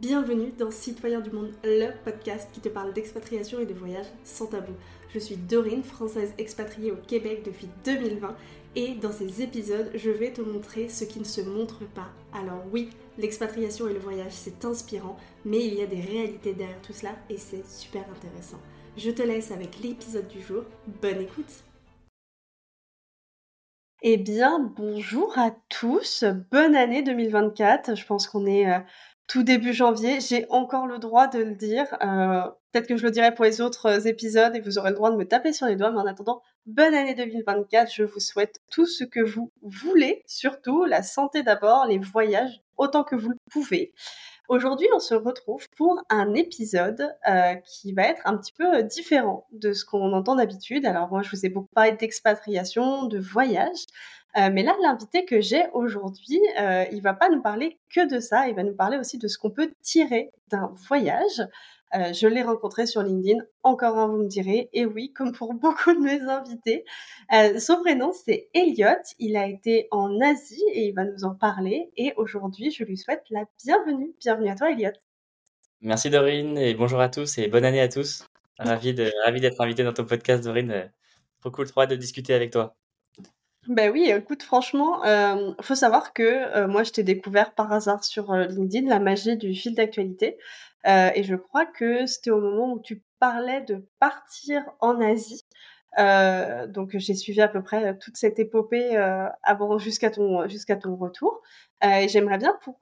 Bienvenue dans Citoyens du Monde, le podcast qui te parle d'expatriation et de voyage sans tabou. Je suis Dorine, française expatriée au Québec depuis 2020 et dans ces épisodes, je vais te montrer ce qui ne se montre pas. Alors oui, l'expatriation et le voyage, c'est inspirant, mais il y a des réalités derrière tout cela et c'est super intéressant. Je te laisse avec l'épisode du jour. Bonne écoute eh bien, bonjour à tous, bonne année 2024. Je pense qu'on est euh, tout début janvier. J'ai encore le droit de le dire. Euh, peut-être que je le dirai pour les autres euh, épisodes et vous aurez le droit de me taper sur les doigts. Mais en attendant, bonne année 2024. Je vous souhaite tout ce que vous voulez, surtout la santé d'abord, les voyages autant que vous le pouvez. Aujourd'hui, on se retrouve pour un épisode euh, qui va être un petit peu différent de ce qu'on entend d'habitude. Alors moi, je vous ai beaucoup parlé d'expatriation, de voyage, euh, mais là, l'invité que j'ai aujourd'hui, euh, il va pas nous parler que de ça, il va nous parler aussi de ce qu'on peut tirer d'un voyage. Euh, je l'ai rencontré sur LinkedIn, encore un, vous me direz, et oui, comme pour beaucoup de mes invités. Euh, son prénom, c'est Elliot, il a été en Asie et il va nous en parler, et aujourd'hui, je lui souhaite la bienvenue. Bienvenue à toi, Elliot. Merci Dorine, et bonjour à tous, et bonne année à tous. Ravi d'être invité dans ton podcast, Dorine. Trop cool, trop de discuter avec toi. Ben oui, écoute, franchement, euh, faut savoir que euh, moi, je t'ai découvert par hasard sur euh, LinkedIn la magie du fil d'actualité. Euh, et je crois que c'était au moment où tu parlais de partir en Asie. donc j'ai suivi à peu près toute cette épopée avant jusqu'à ton jusqu'à ton retour. et j'aimerais bien pour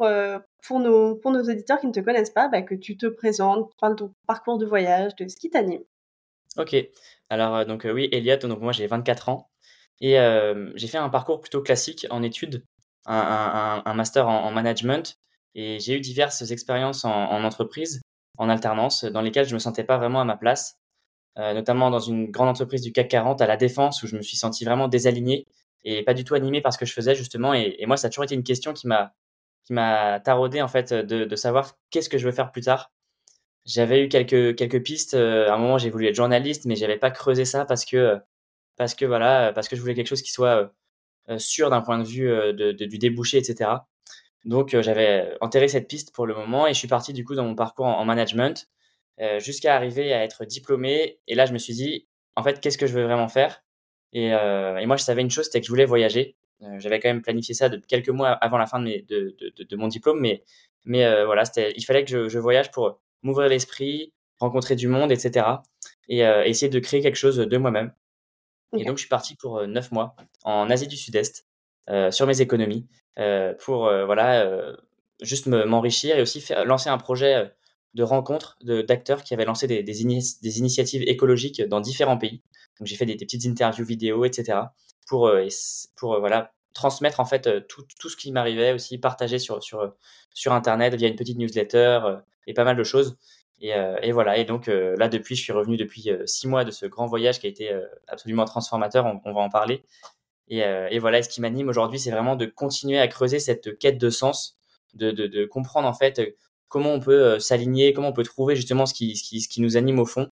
pour nos pour nos auditeurs qui ne te connaissent pas, bah, que tu te présentes, parles de ton parcours de voyage, de ce qui t'anime. Ok. Alors donc oui, Elliot. Donc moi j'ai 24 ans. Et euh, j'ai fait un parcours plutôt classique en études, un, master en, en, management. Et j'ai eu diverses expériences en, en, entreprise, en alternance, dans lesquelles je me sentais pas vraiment à ma place. Euh, notamment dans une grande entreprise du CAC 40 à la défense, où je me suis senti vraiment désaligné et pas du tout animé par ce que je faisais justement. Et, moi, ça a toujours été une question qui m'a qui taraudé en fait de, de savoir qu'est-ce que je veux faire plus tard. J'avais eu quelques quelques pistes. Euh, à un moment, j'ai voulu être journaliste, mais j'avais pas creusé ça parce que parce que voilà, parce que je voulais quelque chose qui soit euh, euh, sûr d'un point de vue euh, de, de, du débouché, etc. Donc j'avais enterré cette piste pour le moment et je suis parti du coup dans mon parcours en, management euh, jusqu'à arriver à être diplômé. Et là, je me suis dit, en fait, qu'est-ce que je veux vraiment faire? Et, euh, et, moi, je savais une chose, c'était que je voulais voyager. Euh, j'avais quand même planifié ça de quelques mois avant la fin de, mes, de, de, mon diplôme, mais, mais euh, voilà, il fallait que je, je voyage pour m'ouvrir l'esprit, rencontrer du monde, etc. Et essayer de créer quelque chose de moi-même. Et donc, je suis parti pour euh, neuf mois en Asie du Sud-Est euh, sur mes économies euh, pour voilà juste m'enrichir et aussi faire, lancer un projet de rencontre d'acteurs qui avaient lancé des, des, des, initiatives écologiques dans différents pays. Donc, j'ai fait des, des, petites interviews vidéo, etc. pour, pour voilà, transmettre en fait tout, tout ce qui m'arrivait, aussi partager sur, sur, sur Internet via une petite newsletter et pas mal de choses. Et, euh, et, voilà. Et donc euh, là, depuis, je suis revenu depuis euh, six mois de ce grand voyage qui a été absolument transformateur. On, on, va en parler. Et, et voilà. Et ce qui m'anime aujourd'hui, c'est vraiment de continuer à creuser cette quête de sens, de, de, de comprendre en fait comment on peut s'aligner, comment on peut trouver justement ce qui, ce qui, ce qui nous anime au fond.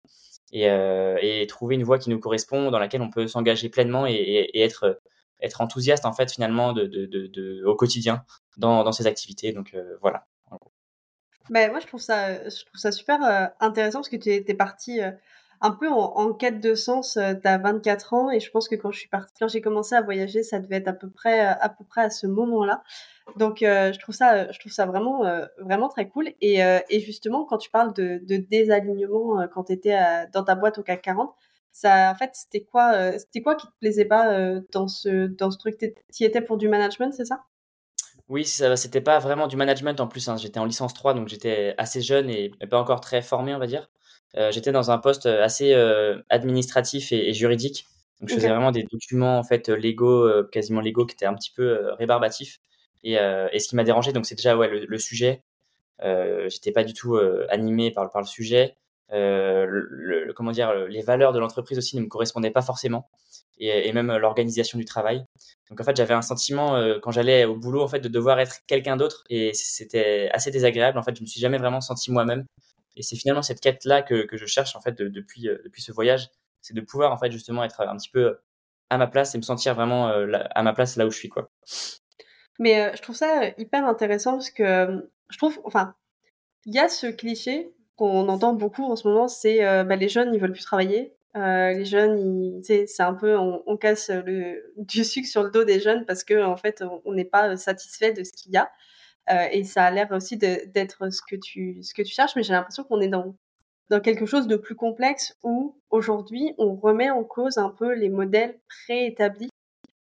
Et, et, trouver une voie qui nous correspond, dans laquelle on peut s'engager pleinement et, être, être enthousiaste en fait finalement de, de, de, au quotidien dans, dans ces activités. Donc voilà. Ben, moi, je trouve ça, je trouve ça super euh, intéressant parce que tu es, parti euh, un peu en, quête de sens. Euh, tu as 24 ans et je pense que quand je suis partie, quand j'ai commencé à voyager, ça devait être à peu près, à peu près à ce moment-là. Donc, je trouve ça, je trouve ça vraiment, vraiment très cool. Et, et justement, quand tu parles de, de désalignement quand tu étais dans ta boîte au CAC 40, ça, en fait, c'était quoi, c'était quoi qui te plaisait pas dans ce, dans ce truc? Tu étais pour du management, c'est ça? Oui, c'était pas vraiment du management en plus. Hein. J'étais en licence 3, donc j'étais assez jeune et pas encore très formé, on va dire. Euh, j'étais dans un poste assez euh, administratif et, et, juridique. Donc je faisais vraiment des documents en fait légaux, euh, quasiment légaux, qui étaient un petit peu rébarbatifs. Et, et, ce qui m'a dérangé, donc c'est déjà ouais le, le sujet. j'étais pas du tout animé par, par le sujet. Le, le, comment dire, les valeurs de l'entreprise aussi ne me correspondaient pas forcément et, même euh, l'organisation du travail. Donc en fait, j'avais un sentiment euh, quand j'allais au boulot en fait de devoir être quelqu'un d'autre et c'était assez désagréable. En fait, je me suis jamais vraiment senti moi-même. Et c'est finalement cette quête là que, que je cherche en fait de, depuis euh, depuis ce voyage, c'est de pouvoir en fait justement être un petit peu à ma place et me sentir vraiment à ma place là où je suis quoi. Mais je trouve ça hyper intéressant parce que je trouve, enfin, il y a ce cliché qu'on entend beaucoup en ce moment, c'est bah, les jeunes, ils veulent plus travailler. Les jeunes, c'est un peu, on, casse le, du sucre sur le dos des jeunes parce que en fait, on n'est pas satisfait de ce qu'il y a. et ça a l'air aussi d'être ce que tu ce que tu cherches, mais j'ai l'impression qu'on est dans dans quelque chose de plus complexe où aujourd'hui on remet en cause un peu les modèles préétablis.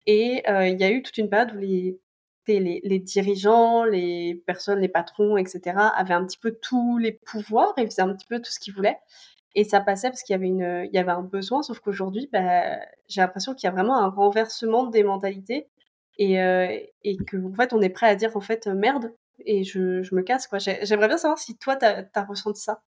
Et il y a eu toute une période où les, les, dirigeants, les personnes, les patrons, etc., avaient un petit peu tous les pouvoirs et faisaient un petit peu tout ce qu'ils voulaient. Et ça passait parce qu'il y avait une, il y avait un besoin, sauf qu'aujourd'hui, bah, j'ai l'impression qu'il y a vraiment un renversement des mentalités et, euh, et qu'en fait, on est prêt à dire en fait merde et je, je me casse quoi. J'aimerais bien savoir si toi, tu as, ressenti ça.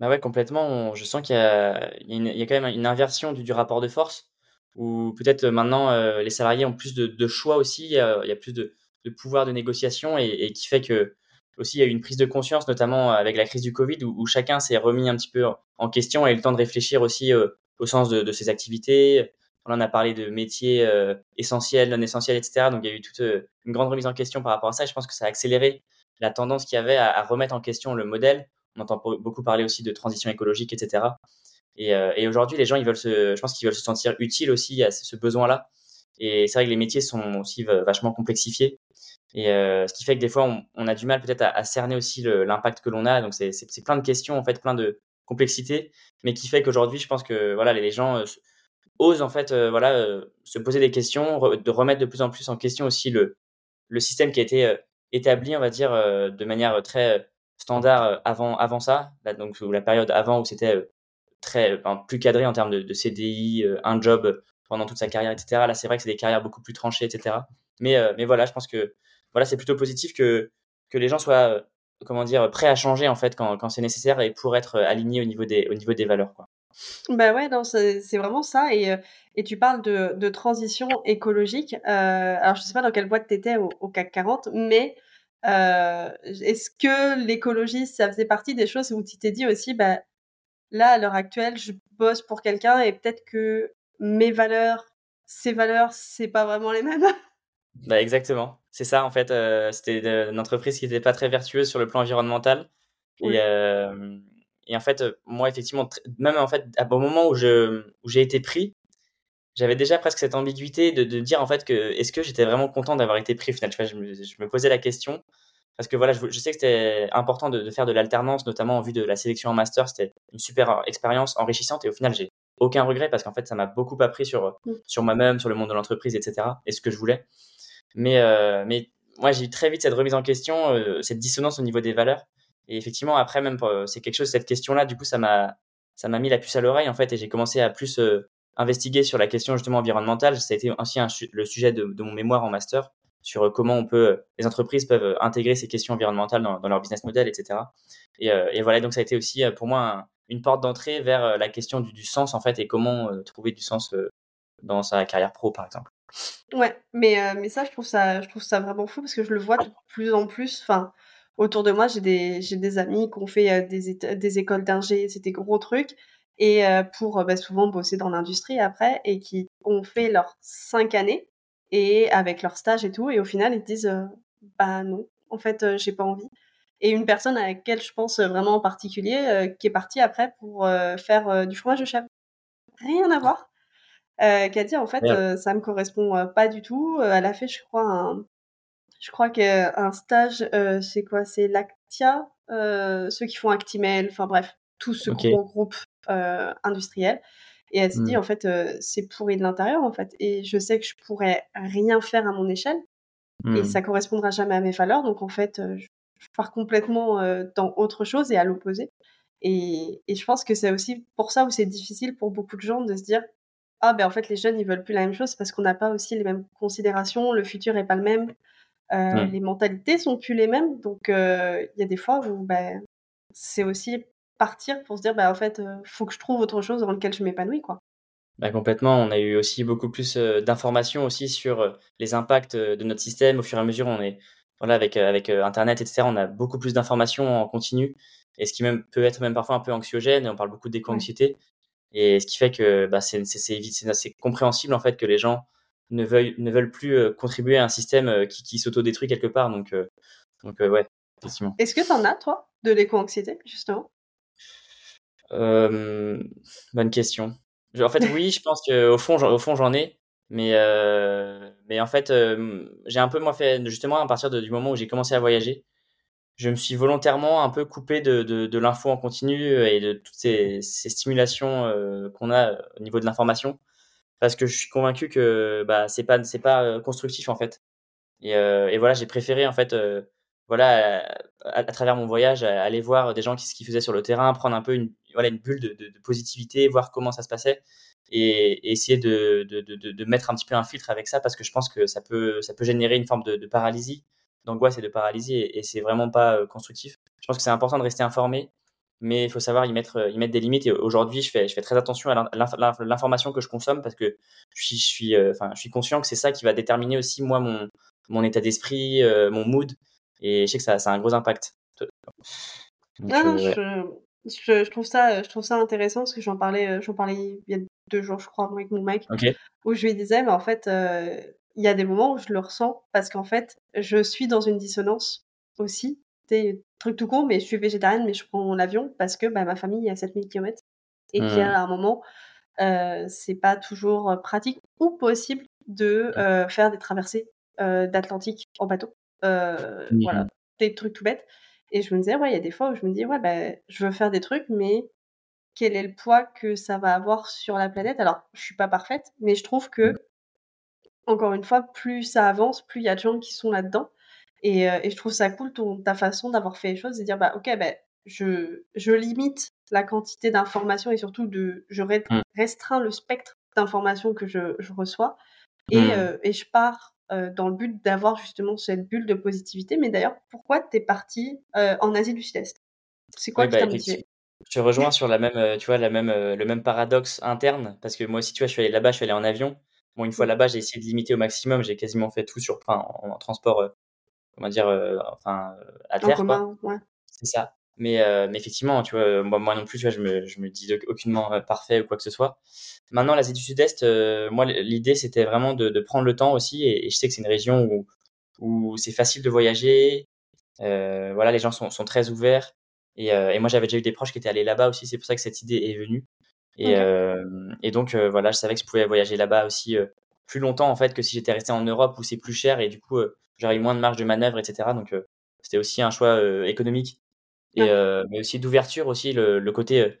Bah ouais, complètement. je sens qu'il y, y, a quand même une inversion du, du rapport de force où peut-être euh, maintenant euh, les salariés ont plus de, choix aussi, il y, a, plus de, pouvoir de négociation et, qui fait que aussi il y a eu une prise de conscience, notamment avec la crise du Covid, où, chacun s'est remis un petit peu en question et a eu le temps de réfléchir aussi euh, au sens de, ses activités. On a parlé de métiers essentiels, non essentiels, etc. Donc il y a eu toute une grande remise en question par rapport à ça. Et je pense que ça a accéléré la tendance qu'il y avait à, remettre en question le modèle. On entend beaucoup parler aussi de transition écologique, etc. Euh, et, aujourd'hui, les gens, ils veulent se, je pense qu'ils veulent se sentir utiles aussi à ce besoin-là. Et c'est vrai que les métiers sont aussi vachement complexifiés. Et euh, ce qui fait que des fois, on, a du mal peut-être à, cerner aussi l'impact que l'on a. Donc, c'est plein de questions, en fait, plein de complexités, mais qui fait qu'aujourd'hui, je pense que voilà, les, gens euh, osent en fait, voilà, se poser des questions, de remettre de plus en plus en question aussi le, le système qui a été établi, on va dire, de manière très standard avant, avant ça, donc la période avant où c'était très plus cadré en termes de, CDI, euh, un job pendant toute sa carrière, etc. Là, c'est vrai que c'est des carrières beaucoup plus tranchées, etc. Mais, euh, mais voilà, je pense que voilà, c'est plutôt positif que, que les gens soient euh, comment dire, prêts à changer en fait quand, quand c'est nécessaire et pour être alignés au niveau des, au niveau des valeurs. Quoi. Bah ouais, c'est vraiment ça. Et, et tu parles de, de transition écologique. alors, je sais pas dans quelle boîte tu étais au, au, CAC 40, mais est-ce que l'écologie, ça faisait partie des choses où tu t'es dit aussi, bah, là, à l'heure actuelle, je bosse pour quelqu'un et peut-être que mes valeurs, ses valeurs, c'est pas vraiment les mêmes? Bah exactement. C'est ça, en fait. Euh, c'était une entreprise qui n'était pas très vertueuse sur le plan environnemental. Et, euh, et, en fait, moi, effectivement, même en fait, au moment où j'ai où été pris, j'avais déjà presque cette ambiguïté de, de, dire en fait que est-ce que j'étais vraiment content d'avoir été pris au final. je, me, je me posais la question parce que voilà, je, sais que c'était important de, faire de l'alternance, notamment en vue de la sélection en master. C'était une super expérience enrichissante et au final, j'ai aucun regret parce qu'en fait, ça m'a beaucoup appris sur, mm. sur moi-même, sur le monde de l'entreprise, etc. et ce que je voulais. Mais, euh, mais moi, j'ai eu très vite cette remise en question, euh, cette dissonance au niveau des valeurs. Et effectivement, après, même, c'est quelque chose, cette question-là, du coup, ça m'a, ça m'a mis la puce à l'oreille, en fait, et j'ai commencé à plus investiguer sur la question, justement, environnementale. Ça a été aussi le sujet de, de, mon mémoire en master sur euh, comment on peut, les entreprises peuvent euh, intégrer ces questions environnementales dans, leur business model, etc. Euh, et, voilà, donc ça a été aussi pour moi une porte d'entrée vers la question du, sens en fait et comment trouver du sens dans sa carrière pro, par exemple. Ouais, mais, mais ça, je trouve ça, je trouve ça vraiment fou parce que je le vois de plus en plus. Enfin, autour de moi, j'ai des, j'ai des amis qui ont fait des, des écoles d'ingé, c'était gros trucs, et pour bah, souvent bosser dans l'industrie après, et qui ont fait leurs cinq années et avec leur stage et tout. Et au final, ils disent euh, bah non, en fait, euh, j'ai pas envie. Et une personne à laquelle je pense vraiment en particulier, euh, qui est partie après pour faire du fromage de chèvre, rien à voir, qui a dit en fait ça me correspond pas du tout. elle a fait, je crois, un, je crois qu'un stage, c'est quoi? C'est Lactia, ceux qui font Actimel, enfin bref, tout ce gros groupe industriel. Et elle s'est dit, mmh. en fait, euh, c'est pourri de l'intérieur, en fait. Et je sais que je pourrais rien faire à mon échelle. Et mmh. ça correspondra jamais à mes valeurs. Donc, en fait, euh, je pars complètement euh, dans autre chose et à l'opposé. Et, et, je pense que c'est aussi pour ça où c'est difficile pour beaucoup de gens de se dire, ah, ben en fait, les jeunes, ils veulent plus la même chose parce qu'on n'a pas aussi les mêmes considérations, le futur est pas le même, mmh. les mentalités sont plus les mêmes. Donc, il y a des fois où ben, c'est aussi partir pour se dire, bah, en fait, euh, faut que je trouve autre chose dans lequel je m'épanouis, quoi. Bah, complètement. On a eu aussi beaucoup plus euh, d'informations aussi sur euh, les impacts de notre système. Au fur et à mesure, on est, voilà, avec, avec Internet, etc., on a beaucoup plus d'informations en continu. Et ce qui même, peut être même parfois un peu anxiogène. On parle beaucoup d'éco-anxiété. Et ce qui fait que bah, c'est assez compréhensible, en fait, que les gens ne veulent, ne veulent plus contribuer à un système qui, qui s'autodétruit quelque part. Donc, donc ouais, effectivement. Est-ce que tu en as, toi de l'éco-anxiété, justement? Bonne question. En fait, oui, je pense qu'au fond, au fond, j'en ai. Mais, mais en fait, j'ai un peu, moi, fait, justement, à partir du moment où j'ai commencé à voyager, je me suis volontairement un peu coupé de, de, l'info en continu et de toutes ces, ces stimulations qu'on a au niveau de l'information. Parce que je suis convaincu que bah, c'est pas, c'est pas constructif, en fait. Et, et voilà, j'ai préféré, en fait, voilà, à, travers mon voyage, aller voir des gens qui, ce qu'ils faisaient sur le terrain, prendre un peu une, voilà, une bulle de, de, positivité, voir comment ça se passait et, essayer de, de, de, mettre un petit peu un filtre avec ça parce que je pense que ça peut, ça peut générer une forme de, paralysie, d'angoisse et de paralysie et, et c'est vraiment pas euh, constructif. Je pense que c'est important de rester informé, mais il faut savoir y mettre, y mettre des limites. Et aujourd'hui, je fais, je fais très attention à l'information que je consomme parce que je suis, je suis, euh, enfin, je suis conscient que c'est ça qui va déterminer aussi moi mon, mon état d'esprit, euh, mon mood. Et je sais que ça, ça a un gros impact. non, je, je, trouve ça, je trouve ça intéressant parce que j'en parlais, j'en parlais il y a deux jours, je crois, avec mon mec, où je lui disais, mais en fait, euh, il y a des moments où je le ressens parce qu'en fait, je suis dans une dissonance aussi. C'est truc tout con, mais je suis végétarienne, mais je prends l'avion parce que bah, ma famille est à 7000 km et qu'à mmh. un moment, euh, c'est pas toujours pratique ou possible de euh, faire des traversées d'Atlantique en bateau. Mmh. Voilà, des trucs tout bêtes. Et je me disais, ouais, il y a des fois où je me dis, ouais, bah, je veux faire des trucs, mais quel est le poids que ça va avoir sur la planète? Alors, je suis pas parfaite, mais je trouve que, mmh. Encore une fois, plus ça avance, plus il y a de gens qui sont là-dedans. Et, euh, et, je trouve ça cool ton, ta façon d'avoir fait les choses et dire, bah, ok, bah, je, je limite la quantité d'informations et surtout de, je mmh. restreins le spectre d'informations que je, je reçois. Et, mmh. euh, et, je pars euh, dans le but d'avoir justement cette bulle de positivité. Mais d'ailleurs, pourquoi tu es parti en Asie du Sud-Est? C'est quoi qui bah, t'a motivé je rejoins sur la même, tu vois, la même, le même paradoxe interne, parce que moi aussi, tu vois, je suis allé là-bas, je suis allé en avion. Bon, une fois là-bas, j'ai essayé de limiter au maximum, j'ai quasiment fait tout sur, enfin, en, transport, euh, comment dire, enfin, à terre, quoi. C'est ça. Mais, mais, effectivement, tu vois, moi, moi, non plus, tu vois, je me, je me dis aucunement parfait ou quoi que ce soit. Maintenant, l'Asie du Sud-Est, moi, l'idée, c'était vraiment de, de, prendre le temps aussi, et, je sais que c'est une région où, où c'est facile de voyager. voilà, les gens sont, sont très ouverts. Euh, et, moi, j'avais déjà eu des proches qui étaient allés là-bas aussi. C'est pour ça que cette idée est venue. Et, euh, et donc, euh, voilà, je savais que je pouvais voyager là-bas aussi plus longtemps, en fait, que si j'étais resté en Europe où c'est plus cher et du coup, j'aurais eu moins de marge de manœuvre, etc. Donc, c'était aussi un choix économique. Et, mais aussi d'ouverture, aussi le, côté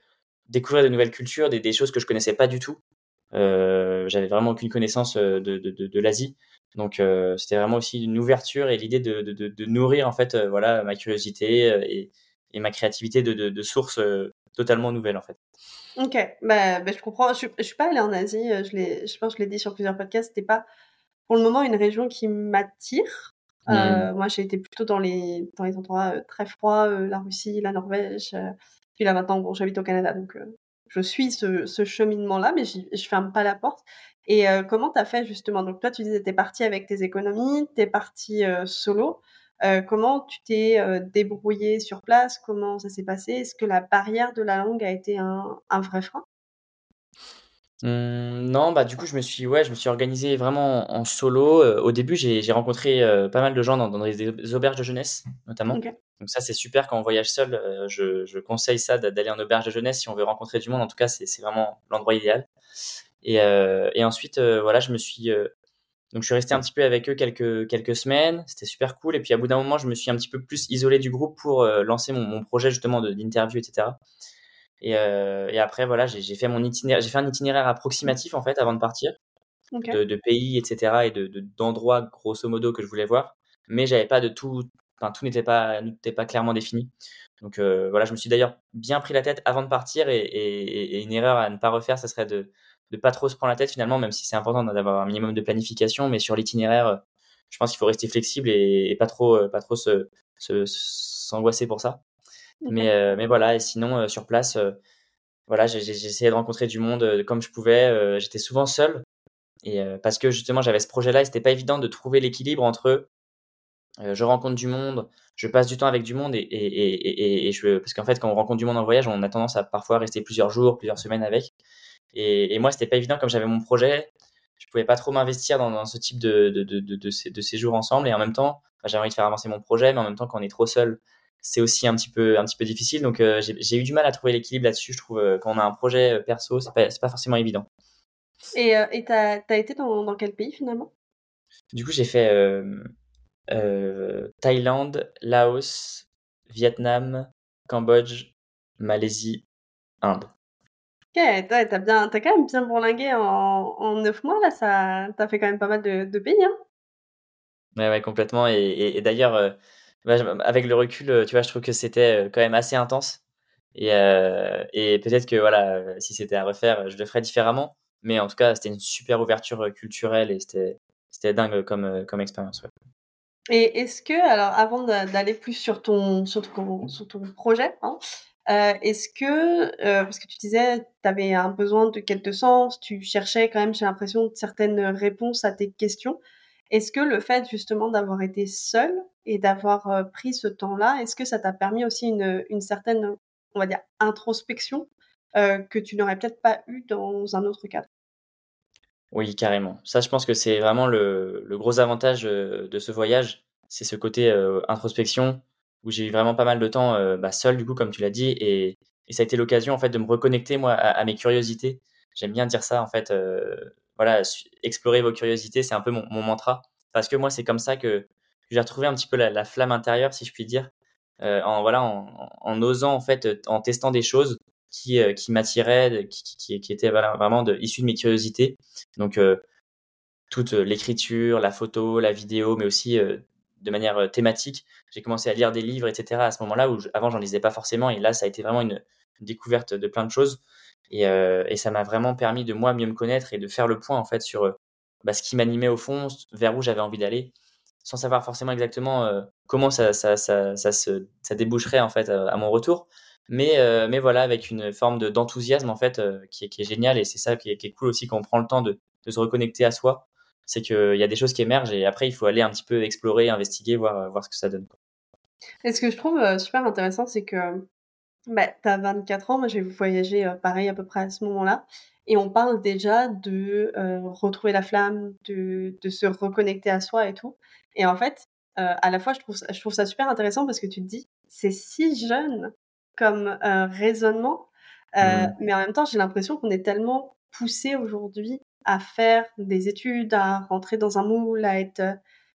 découvrir de nouvelles cultures, des, des, choses que je connaissais pas du tout. Euh, j'avais vraiment aucune connaissance de, de, de, de l'Asie. Donc c'était vraiment aussi une ouverture et l'idée de, de, nourrir en fait voilà ma curiosité et, et ma créativité de, de, de sources euh, totalement nouvelles en fait. Ok, bah, bah je comprends. Je, je suis pas allée en Asie. Euh, je, je pense que je l'ai dit sur plusieurs podcasts. C'était pas pour le moment une région qui m'attire. Euh, mmh. moi, j'ai été plutôt dans les, dans les endroits très froids, la Russie, la Norvège. puis là, maintenant, bon, j'habite au Canada, donc je suis ce, ce cheminement-là, mais je ferme pas la porte. Et comment tu as fait justement? Donc, toi, tu disais, tu es parti avec tes économies, tu es parti solo. Euh, comment tu t'es euh, débrouillé sur place? Comment ça s'est passé? Est-ce que la barrière de la langue a été un, vrai frein? Mmh, non, bah du coup je me suis ouais je me suis organisé vraiment en solo. Euh, au début j'ai rencontré pas mal de gens dans, des, auberges de jeunesse notamment. Donc ça c'est super quand on voyage seul. Je, conseille ça d'aller en auberge de jeunesse si on veut rencontrer du monde. En tout cas c'est vraiment l'endroit idéal. Et, et ensuite voilà je me suis donc je suis resté un petit peu avec eux quelques, quelques semaines, c'était super cool. Et puis à bout d'un moment, je me suis un petit peu plus isolé du groupe pour euh, lancer mon, mon, projet justement d'interview, etc. Et, euh, et, après, voilà, j'ai fait mon itinéraire, j'ai fait un itinéraire approximatif en fait avant de partir, de, de, pays, etc. et de d'endroits grosso modo que je voulais voir. Mais j'avais pas de tout, enfin tout n'était pas, n'était pas clairement défini. Donc euh, voilà, je me suis d'ailleurs bien pris la tête avant de partir et, et, et, une erreur à ne pas refaire, ce serait de de pas trop se prendre la tête finalement, même si c'est important d'avoir un minimum de planification, mais sur l'itinéraire, euh, je pense qu'il faut rester flexible et, pas trop, euh, pas trop se, s'angoisser pour ça. Mais, euh, mais voilà, et sinon sur place, voilà, j'ai essayé de rencontrer du monde comme je pouvais. J'étais souvent seul et parce que justement j'avais ce projet-là, et c'était pas évident de trouver l'équilibre entre je rencontre du monde, je passe du temps avec du monde et, et, et, et je, parce qu'en fait quand on rencontre du monde en voyage, on a tendance à parfois rester plusieurs jours, plusieurs semaines avec. Et, et moi, c'était pas évident comme j'avais mon projet. Je pouvais pas trop m'investir dans, dans, ce type de, de, de, de, de, séjours ensemble. Et en même temps, bah, j'avais envie de faire avancer mon projet, mais en même temps, quand on est trop seul c'est aussi un petit peu un petit peu difficile. Donc j'ai eu du mal à trouver l'équilibre là-dessus. Je trouve quand on a un projet perso, c'est pas pas forcément évident. Et et t'as as été dans, dans quel pays finalement? Du coup, j'ai fait Thaïlande, Laos, Vietnam, Cambodge, Malaisie, Inde. Ok, t'as bien, as quand même bien bourlingué en, en 9 mois là, ça, t'as fait quand même pas mal de, de pays, hein Ouais, ouais, complètement. Et, d'ailleurs, euh, bah, avec le recul, euh, tu vois, je trouve que c'était euh, quand même assez intense. Et, et peut-être que voilà, si c'était à refaire, je le ferais différemment. Mais en tout cas, c'était une super ouverture culturelle et c'était, c'était dingue comme, comme expérience. Et est-ce que, alors, avant d'aller plus sur ton, sur ton, sur ton projet, hein, est-ce que, parce que tu disais, tu avais un besoin de de sens, tu cherchais quand même, j'ai l'impression, certaines réponses à tes questions. Est-ce que le fait justement d'avoir été seul et d'avoir pris ce temps-là, est-ce que ça t'a permis aussi une, certaine, on va dire, introspection que tu n'aurais peut-être pas eu dans un autre cadre? Oui, carrément. Ça, je pense que c'est vraiment le, gros avantage de ce voyage, c'est ce côté introspection où j'ai eu vraiment pas mal de temps bah, seul, du coup, comme tu l'as dit, et, et, ça a été l'occasion en fait de me reconnecter moi à, mes curiosités. J'aime bien dire ça en fait voilà, explorer vos curiosités, c'est un peu mon, mantra. Parce que moi, c'est comme ça que j'ai retrouvé un petit peu la, flamme intérieure, si je puis dire, euh, en voilà, en, osant en fait, en testant des choses qui, euh, qui m'attiraient, qui, qui, étaient vraiment de, issues de mes curiosités. Donc euh, toute l'écriture, la photo, la vidéo, mais aussi de manière thématique. J'ai commencé à lire des livres, etc. À ce moment-là où avant j'en lisais pas forcément, et là ça a été vraiment une découverte de plein de choses. Et, euh, ça m'a vraiment permis de moi mieux me connaître et de faire le point en fait sur euh, bah, ce qui m'animait au fond, vers où j'avais envie d'aller, sans savoir forcément exactement euh, comment ça, ça, ça, ça, se, déboucherait en fait à, mon retour. Mais, mais voilà, avec une forme d'enthousiasme en fait qui, est, qui est génial et c'est ça qui est, qui cool aussi quand on prend le temps de, de se reconnecter à soi. C'est qu'il y a des choses qui émergent et après il faut aller un petit peu explorer, investiguer, voir, voir ce que ça donne. Et ce que je trouve super intéressant, c'est que bah, tu as 24 ans, moi j'ai voyagé euh, pareil à peu près à ce moment-là. Et on parle déjà de euh, retrouver la flamme, de, de, se reconnecter à soi et tout. Et en fait, euh, à la fois, je trouve, je trouve ça super intéressant parce que tu te dis, c'est si jeune comme raisonnement, mmh. mais en même temps, j'ai l'impression qu'on est tellement poussé aujourd'hui à faire des études, à rentrer dans un moule, à être,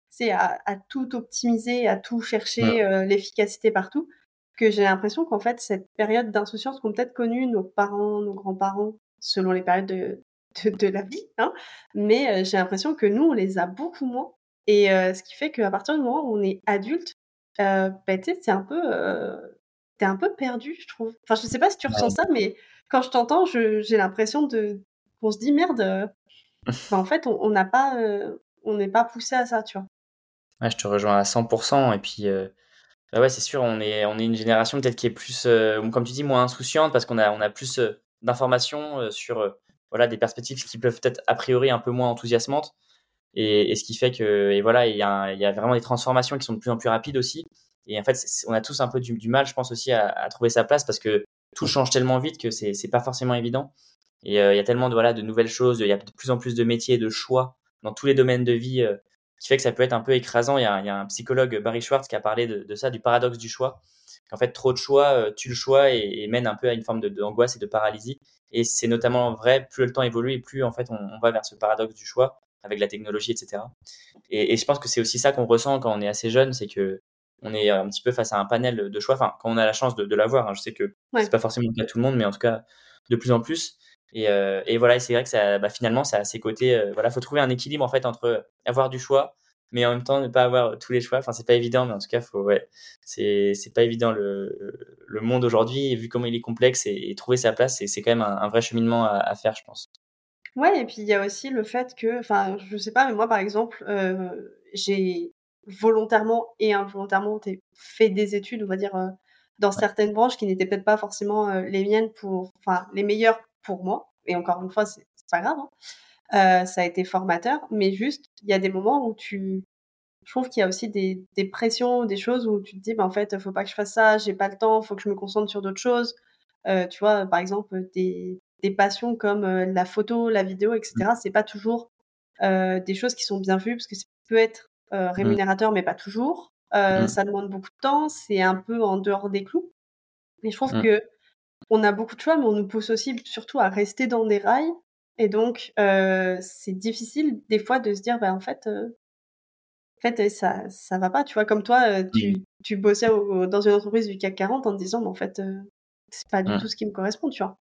c'est à, à, tout optimiser, à tout chercher l'efficacité partout, que j'ai l'impression qu'en fait, cette période d'insouciance qu'ont peut-être connue nos parents, nos grands-parents, selon les périodes de, de, la vie, hein, mais euh, j'ai l'impression que nous, on les a beaucoup moins. Et euh, ce qui fait qu'à partir du moment où on est adulte, euh, bah, c'est un peu, euh, t'es un peu perdu, je trouve. Enfin, je sais pas si tu ressens ça, mais quand je t'entends, j'ai l'impression de qu'on se dit merde. Bah, en fait, on n'a pas, on n'est pas poussé à ça, tu vois. Ouais, je te rejoins à 100%. Et puis, bah ouais, c'est sûr, on est, on est une génération peut-être qui est plus, euh, comme tu dis, moins insouciante parce qu'on a, on a plus euh, d'informations euh, sur voilà, des perspectives qui peuvent être a priori un peu moins enthousiasmantes. Et, et ce qui fait que, et voilà, il y, a, il y a vraiment des transformations qui sont de plus en plus rapides aussi. Et en fait, on a tous un peu du, du mal, je pense aussi, à, à, trouver sa place parce que tout change tellement vite que c'est pas forcément évident. Et il y a tellement de, voilà, de nouvelles choses, il y a de plus en plus de métiers, de choix dans tous les domaines de vie qui fait que ça peut être un peu écrasant. Il y a, il y a un psychologue, Barry Schwartz, qui a parlé de, de ça, du paradoxe du choix. En fait, trop de choix euh, tue le choix et, mène un peu à une forme d'angoisse et de paralysie. Et c'est notamment vrai, plus le temps évolue et plus en fait on, on, va vers ce paradoxe du choix avec la technologie, etc. Et, et je pense que c'est aussi ça qu'on ressent quand on est assez jeune, c'est que on est un petit peu face à un panel de choix. Enfin, quand on a la chance de, de l'avoir, hein, je sais que c'est pas forcément le cas de tout le monde, mais en tout cas de plus en plus. Et, euh, et voilà, c'est vrai que ça, bah, finalement, ça a ses côtés. Euh, voilà, faut trouver un équilibre en fait entre avoir du choix, mais en même temps ne pas avoir tous les choix. Enfin, c'est pas évident, mais en tout cas, faut, ouais, c'est, c'est pas évident le, le monde aujourd'hui, vu comment il est complexe et, trouver sa place, c'est, quand même un, vrai cheminement à, faire, je pense. Ouais, et puis il y a aussi le fait que, enfin, je sais pas, mais moi par exemple, euh, j'ai volontairement et involontairement fait des études, on va dire, dans certaines branches qui n'étaient peut-être pas forcément les miennes pour, enfin, les meilleures pour moi. Et encore une fois, c'est pas grave. Hein. Euh, ça a été formateur, mais juste, il y a des moments où tu, je trouve qu'il y a aussi des, des, pressions, des choses où tu te dis, bah, en fait, faut pas que je fasse ça, j'ai pas le temps, faut que je me concentre sur d'autres choses. Euh, tu vois, par exemple, des, des passions comme la photo, la vidéo, etc. Mmh. C'est pas toujours euh, des choses qui sont bien vues parce que ça peut être mmh. rémunérateur, mais pas toujours. Mmh. Ça demande beaucoup de temps, c'est un peu en dehors des clous. Mais je trouve mmh. que on a beaucoup de choix, mais on nous pousse aussi surtout à rester dans des rails. Et donc, c'est difficile des fois de se dire, bah, en fait, en fait, ça, ça va pas. Tu vois, comme toi, tu, tu bossais dans une entreprise du CAC 40 en te disant, en fait, c'est pas du tout ce qui me correspond, tu vois.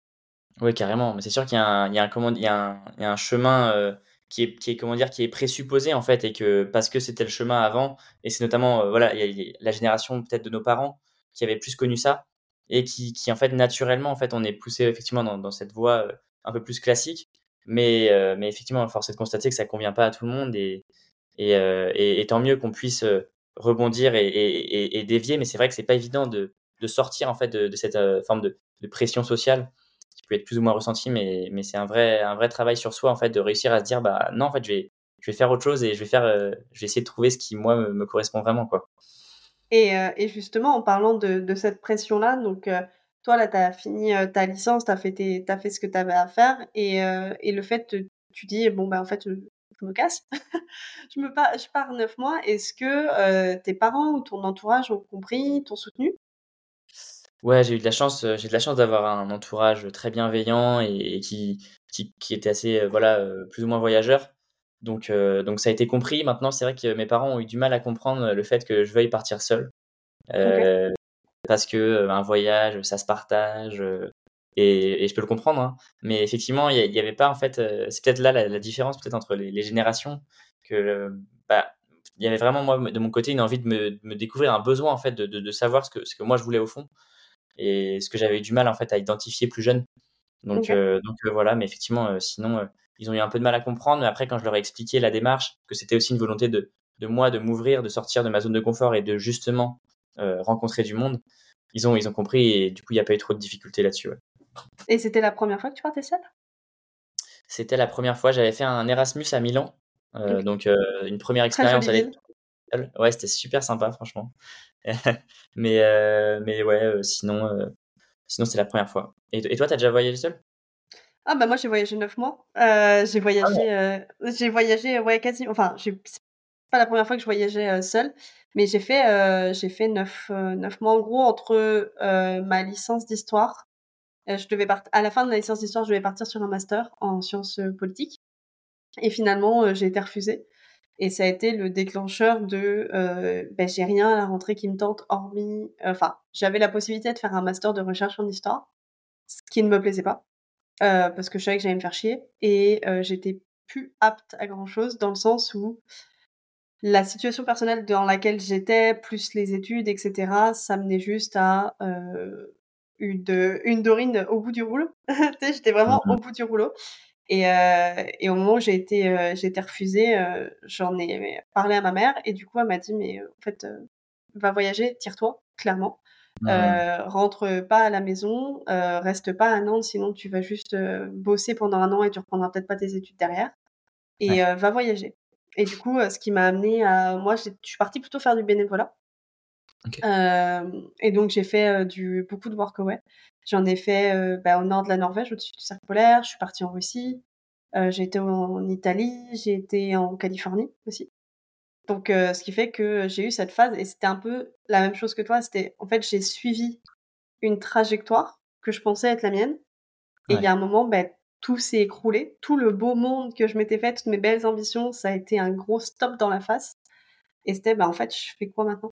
Oui, carrément. Mais c'est sûr qu'il y a un, y y y a chemin qui est, qui est comment dire qui est présupposé en fait et que parce que c'était le chemin avant et c'est notamment euh, voilà il y a la génération peut-être de nos parents qui avaient plus connu ça et qui, qui en fait naturellement en fait on est poussé effectivement dans, cette voie euh, un peu plus classique. Mais euh, mais effectivement force est de constater que ça convient pas à tout le monde et et, et, tant mieux qu'on puisse rebondir et, et, dévier. Mais c'est vrai que c'est pas évident de, de sortir en fait de, de cette forme de, de pression sociale peut être plus ou moins ressenti, mais, mais c'est un vrai, un vrai travail sur soi, en fait, de réussir à se dire, bah non, en fait, je vais, je vais faire autre chose et je vais, faire, euh, je vais essayer de trouver ce qui, moi, me, correspond vraiment, quoi. Et, euh, et, justement, en parlant de, cette pression-là, donc, euh, toi, là, tu as fini ta licence, tu as, fait ce que tu avais à faire, et, le fait, tu dis, bon, bah, en fait, je me casse, je, me pars, neuf mois, est-ce que tes parents ou ton entourage ont compris, t'ont soutenu? Ouais, j'ai eu de la chance, euh, j'ai de la chance d'avoir un entourage très bienveillant et, qui, qui, était assez, euh, voilà, euh, plus ou moins voyageur. Donc, donc ça a été compris. Maintenant, c'est vrai que mes parents ont eu du mal à comprendre le fait que je veuille partir seul. Parce que un voyage, ça se partage. et, et, je peux le comprendre. Hein. Mais effectivement, il n'y avait pas, en fait, c'est peut-être là la, différence peut-être entre les, les, générations. Que, bah, il y avait vraiment, moi, de mon côté, une envie de me, me découvrir, un besoin, en fait, de, de, de, savoir ce que, ce que moi je voulais au fond et ce que j'avais eu du mal en fait à identifier plus jeune. Donc, euh, donc euh, voilà, mais effectivement, euh, sinon, ils ont eu un peu de mal à comprendre. Mais après, quand je leur ai expliqué la démarche, que c'était aussi une volonté de, de moi de m'ouvrir, de sortir de ma zone de confort et de justement rencontrer du monde, ils ont, ils ont compris et du coup, il n'y a pas eu trop de difficultés là-dessus. Et c'était la première fois que tu partais seule? C'était la première fois. J'avais fait un Erasmus à Milan. Donc, une première expérience avec. Ouais, c'était super sympa, franchement. mais, euh, mais ouais, euh, sinon, euh, sinon c'est la première fois. Et, et toi, t'as déjà voyagé seul Ah bah moi j'ai voyagé neuf mois. j'ai voyagé, ah j'ai voyagé ouais quasi. Enfin, c'est pas la première fois que je voyageais seule, mais j'ai fait j'ai fait neuf, neuf mois en gros entre ma licence d'histoire. je devais partir à la fin de la licence d'histoire, je devais partir sur un master en sciences politiques. Et finalement, j'ai été refusée. Et ça a été le déclencheur de euh, ben, j'ai rien à la rentrée qui me tente, hormis. Enfin, j'avais la possibilité de faire un master de recherche en histoire, ce qui ne me plaisait pas, euh, parce que je savais que j'allais me faire chier. Et euh, j'étais plus apte à grand chose, dans le sens où la situation personnelle dans laquelle j'étais, plus les études, etc., ça menait juste à euh, une, une Dorine au bout du rouleau. j'étais vraiment mmh au bout du rouleau. Et, euh, et au moment où j'ai été, euh, j'ai été refusée, euh, j'en ai parlé à ma mère et du coup elle m'a dit mais en fait va voyager, tire-toi clairement, rentre pas à la maison, reste pas à Nantes sinon tu vas juste bosser pendant un an et tu reprendras peut-être pas tes études derrière et va voyager. Et du coup ce qui m'a amené à moi je suis partie plutôt faire du bénévolat. et donc j'ai fait du beaucoup de workaway. J'en ai fait euh, bah, au nord de la Norvège, au-dessus du cercle polaire. Je suis partie en Russie. Euh, j'ai été en Italie. J'ai été en Californie aussi. Donc, euh, ce qui fait que j'ai eu cette phase et c'était un peu la même chose que toi. C'était, en fait, j'ai suivi une trajectoire que je pensais être la mienne. Et il y a un moment, bah, tout s'est écroulé. Tout le beau monde que je m'étais fait, toutes mes belles ambitions, ça a été un gros stop dans la face. Et c'était, bah, en fait, je fais quoi maintenant?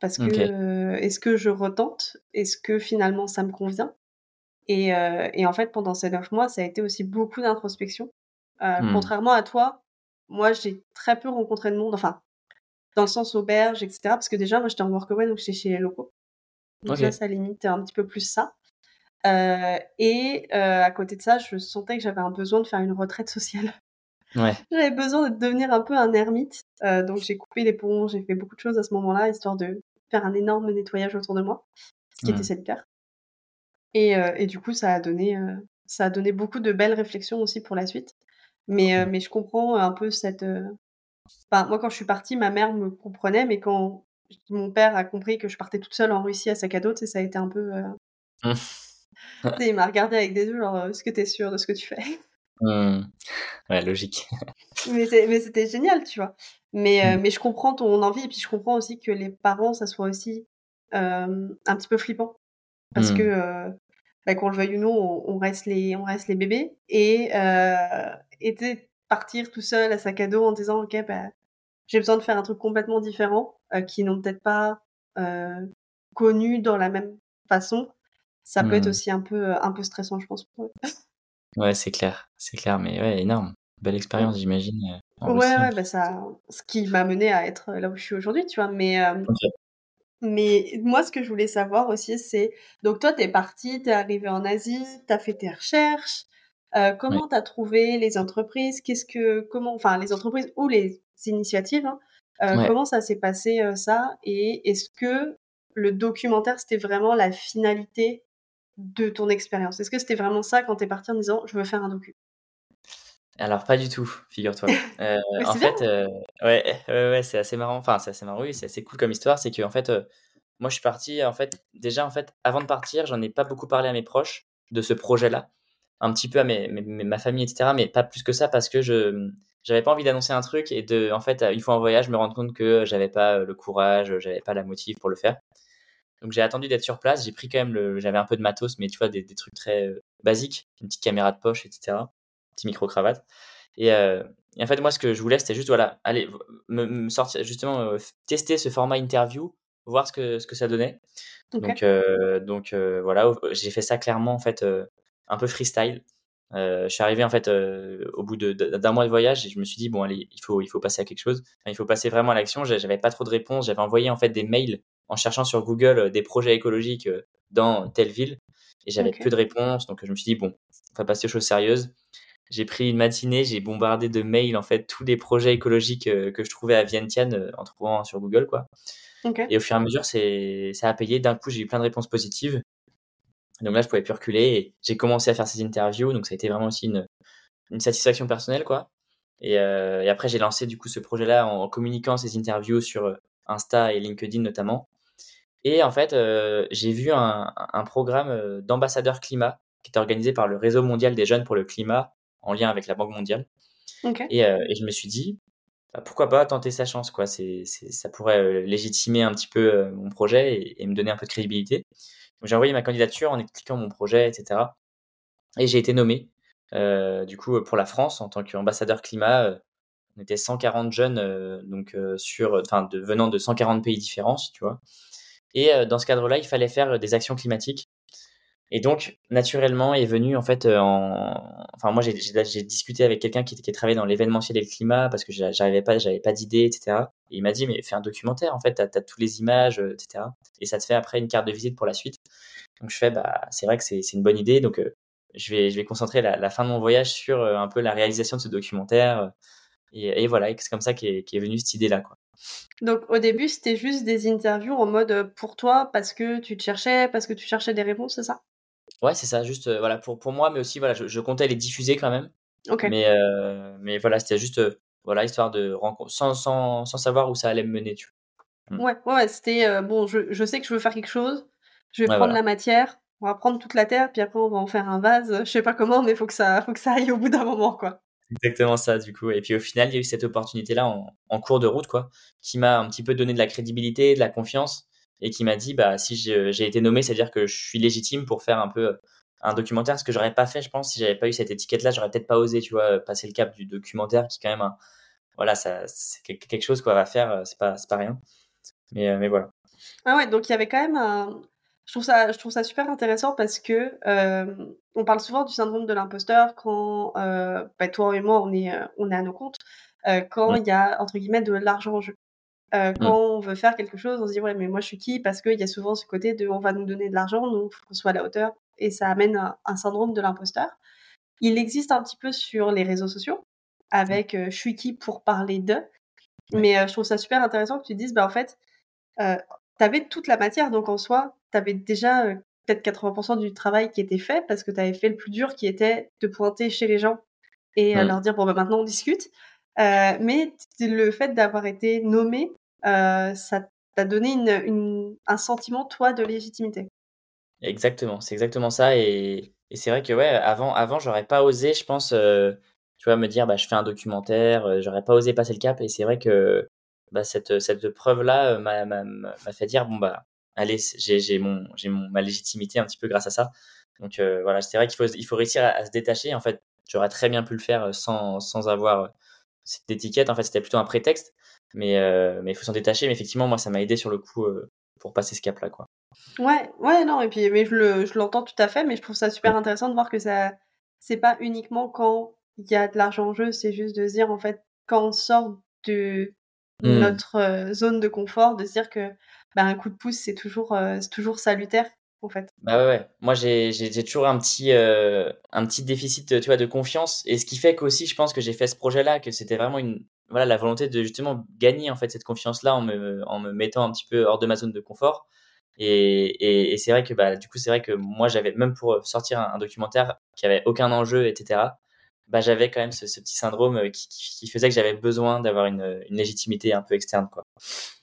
Parce que euh, est-ce que je retente? Est-ce que finalement ça me convient? Et, euh, et, en fait, pendant ces neuf mois, ça a été aussi beaucoup d'introspection. Euh, mmh. Contrairement à toi, moi, j'ai très peu rencontré de monde, enfin, dans le sens auberge, etc. Parce que déjà, moi, j'étais en workaway, donc j'étais chez les locaux. Donc là, ça limite un petit peu plus ça. Euh, et à côté de ça, je sentais que j'avais un besoin de faire une retraite sociale. Ouais. J'avais besoin de devenir un peu un ermite. donc j'ai coupé les ponts, j'ai fait beaucoup de choses à ce moment-là, histoire de faire un énorme nettoyage autour de moi, ce qui était cette pierre. Et, euh, et, du coup, ça a donné, euh, ça a donné beaucoup de belles réflexions aussi pour la suite. Mais, euh, mais je comprends un peu cette. Enfin, moi, quand je suis partie, ma mère me comprenait, mais quand mon père a compris que je partais toute seule en Russie à sac à dos, ça a été un peu. Mmh. il m'a regardé avec des yeux, genre, est-ce que tu es sûr de ce que tu fais? Mmh. Ouais, logique. mais c'était génial, tu vois. Mais, mmh. mais je comprends ton envie et puis je comprends aussi que les parents, ça soit aussi un petit peu flippant. Parce mmh. que, bah, qu'on le veuille ou non, on, reste, les, on reste les bébés. Et, et partir tout seul à sac à dos en disant, OK, bah, j'ai besoin de faire un truc complètement différent, qui n'ont peut-être pas connu dans la même façon. Ça peut être mmh. aussi un peu, un peu stressant, je pense. Ouais, c'est clair, c'est clair, mais ouais, énorme. Belle expérience, j'imagine. Ouais, ouais, bah ça, ce qui m'a mené à être là où je suis aujourd'hui, tu vois. Mais, mais moi, ce que je voulais savoir aussi, c'est donc toi, t'es parti, t'es arrivé en Asie, t'as fait tes recherches. Euh, comment t'as trouvé les entreprises? Qu'est-ce que, comment, enfin, les entreprises ou les initiatives hein, euh, Comment ça s'est passé euh, ça? Et est-ce que le documentaire c'était vraiment la finalité de ton expérience? Est-ce que c'était vraiment ça quand t'es parti en disant je veux faire un docu? Alors pas du tout, figure-toi. Euh, en fait, euh, ouais, ouais, c'est assez marrant. Enfin, c'est assez marrant, oui, c'est assez cool comme histoire. C'est que en fait, euh, moi, je suis parti. En fait, déjà, en fait, avant de partir, j'en ai pas beaucoup parlé à mes proches de ce projet-là, un petit peu à mes, ma famille, etc. Mais pas plus que ça parce que je j'avais pas envie d'annoncer un truc et de, en fait, une fois en voyage, me rendre compte que j'avais pas le courage, j'avais pas la motive pour le faire. Donc j'ai attendu d'être sur place. J'ai pris quand même le, j'avais un peu de matos, mais tu vois des, des trucs très basiques, une petite caméra de poche, etc petit micro-cravate. Euh, et, en fait, moi, ce que je voulais, c'était juste, voilà, aller me, sortir, justement, euh, tester ce format interview, voir ce que, ce que ça donnait. Donc, euh, donc voilà, j'ai fait ça clairement, en fait, un peu freestyle. je suis arrivé en fait au bout d'un mois de voyage et je me suis dit bon allez il faut il faut passer à quelque chose. Il faut passer vraiment à l'action. J'avais pas trop de réponses. J'avais envoyé en fait des mails en cherchant sur Google des projets écologiques dans telle ville et j'avais peu de réponses. Donc je me suis dit bon on va passer aux choses sérieuses j'ai pris une matinée, j'ai bombardé de mails en fait tous les projets écologiques euh, que je trouvais à Vientiane euh, en trouvant sur Google quoi. Et au fur et à mesure, c'est ça a payé. D'un coup, j'ai eu plein de réponses positives. Donc là, je pouvais plus reculer et j'ai commencé à faire ces interviews. Donc ça a été vraiment aussi une, une satisfaction personnelle quoi. Et, euh, et après, j'ai lancé du coup ce projet-là en, communiquant ces interviews sur Insta et LinkedIn notamment. Et en fait, j'ai vu un, un programme d'ambassadeur climat qui était organisé par le Réseau mondial des jeunes pour le climat en lien avec la Banque mondiale. Et, euh, et, je me suis dit, bah, pourquoi pas tenter sa chance, quoi. C'est, ça pourrait euh, légitimer un petit peu euh, mon projet et, me donner un peu de crédibilité. j'ai envoyé ma candidature en expliquant mon projet, etc. Et j'ai été nommé, du coup, pour la France en tant qu'ambassadeur climat. on était 140 jeunes, donc sur, enfin, de, venant de 140 pays différents, tu vois. Et dans ce cadre-là, il fallait faire des actions climatiques et donc, naturellement, est venu, en fait, euh, en... enfin, moi, j'ai discuté avec quelqu'un qui, qui travaillait dans l'événementiel et le climat parce que j'arrivais pas, j'avais pas d'idée, etc. Et il m'a dit, mais fais un documentaire, en fait, t'as as toutes les images, euh, etc. Et ça te fait après une carte de visite pour la suite. Donc, je fais, bah, c'est vrai que c'est une bonne idée. Donc, euh, je vais, je vais concentrer la, fin de mon voyage sur un peu la réalisation de ce documentaire. Et, voilà, c'est comme ça qu'est est venue cette idée-là, quoi. Donc au début, c'était juste des interviews en mode pour toi, parce que tu te cherchais, parce que tu cherchais des réponses, c'est ça? Ouais, c'est ça, juste voilà pour, pour moi, mais aussi voilà, je, comptais les diffuser quand même. Mais, mais voilà, c'était juste voilà, histoire de rencontre, sans, sans, sans, savoir où ça allait me mener. Tu vois. Mmh. Ouais, ouais, c'était bon, je, je, sais que je veux faire quelque chose, je vais prendre la matière, on va prendre toute la terre, puis après on va en faire un vase, je sais pas comment, mais faut que ça, faut que ça aille au bout d'un moment, quoi. Exactement ça, du coup. Et puis au final, il y a eu cette opportunité-là en, en, cours de route, quoi, qui m'a un petit peu donné de la crédibilité, de la confiance et qui m'a dit bah si j'ai été nommé, c'est-à-dire que je suis légitime pour faire un peu euh, un documentaire, ce que j'aurais pas fait, je pense, si j'avais pas eu cette étiquette-là, j'aurais peut-être pas osé, tu vois, passer le cap du documentaire, qui quand même, un, voilà, ça, c'est quelque chose qu'on va faire, euh, c'est pas, c'est pas rien. Mais, euh, mais voilà. Ah ouais, donc il y avait quand même un... Je trouve ça, je trouve ça super intéressant parce que on parle souvent du syndrome de l'imposteur quand bah, toi et moi on est, on est à nos comptes, quand il y a entre guillemets de l'argent en jeu. Euh, mmh. quand on veut faire quelque chose, on se dit ouais mais moi je suis qui? Parce qu'il y a souvent ce côté de on va nous donner de l'argent, donc faut qu'on soit à la hauteur, et ça amène un, syndrome de l'imposteur. Il existe un petit peu sur les réseaux sociaux avec euh, je suis qui pour parler d'eux, mais euh, je trouve ça super intéressant que tu dises bah en fait euh, t'avais toute la matière donc en soi t'avais déjà peut-être 80% du travail qui était fait parce que t'avais fait le plus dur qui était de pointer chez les gens et mmh. leur dire bon bah maintenant on discute. mais le fait d'avoir été nommé euh, ça t'a donné un sentiment, toi, de légitimité. Exactement, c'est exactement ça. Et, c'est vrai que, ouais, avant, avant j'aurais pas osé, je pense, euh, tu vois, me dire, bah, je fais un documentaire, j'aurais pas osé passer le cap. Et c'est vrai que bah, cette, preuve-là m'a fait dire, bon, bah, allez, j'ai mon, mon, ma légitimité un petit peu grâce à ça. Donc voilà, c'est vrai qu'il faut, réussir à, se détacher. En fait, j'aurais très bien pu le faire sans, sans avoir cette étiquette. En fait, c'était plutôt un prétexte. Mais mais il faut s'en détacher. Mais effectivement, moi, ça m'a aidé sur le coup pour passer ce cap-là, quoi. Ouais, ouais, non, et puis, mais je l'entends tout à fait, mais je trouve ça super intéressant de voir que ça, c'est pas uniquement quand il y a de l'argent en jeu, c'est juste de se dire, en fait, quand on sort de mmh. notre zone de confort, de se dire que, bah, un coup de pouce, c'est toujours, c'est toujours salutaire, en fait. Bah ouais, ouais. moi j'ai toujours un petit, un petit déficit tu vois, de confiance, et ce qui fait qu'aussi, je pense que j'ai fait ce projet-là, que c'était vraiment une, voilà, la volonté de justement gagner en fait cette confiance-là en me, en me mettant un petit peu hors de ma zone de confort. Et, et, c'est vrai que bah, du coup, c'est vrai que moi, j'avais même pour sortir un, documentaire qui avait aucun enjeu, etc. Bah, j'avais quand même ce, petit syndrome qui, qui, faisait que j'avais besoin d'avoir une, une, légitimité un peu externe, quoi.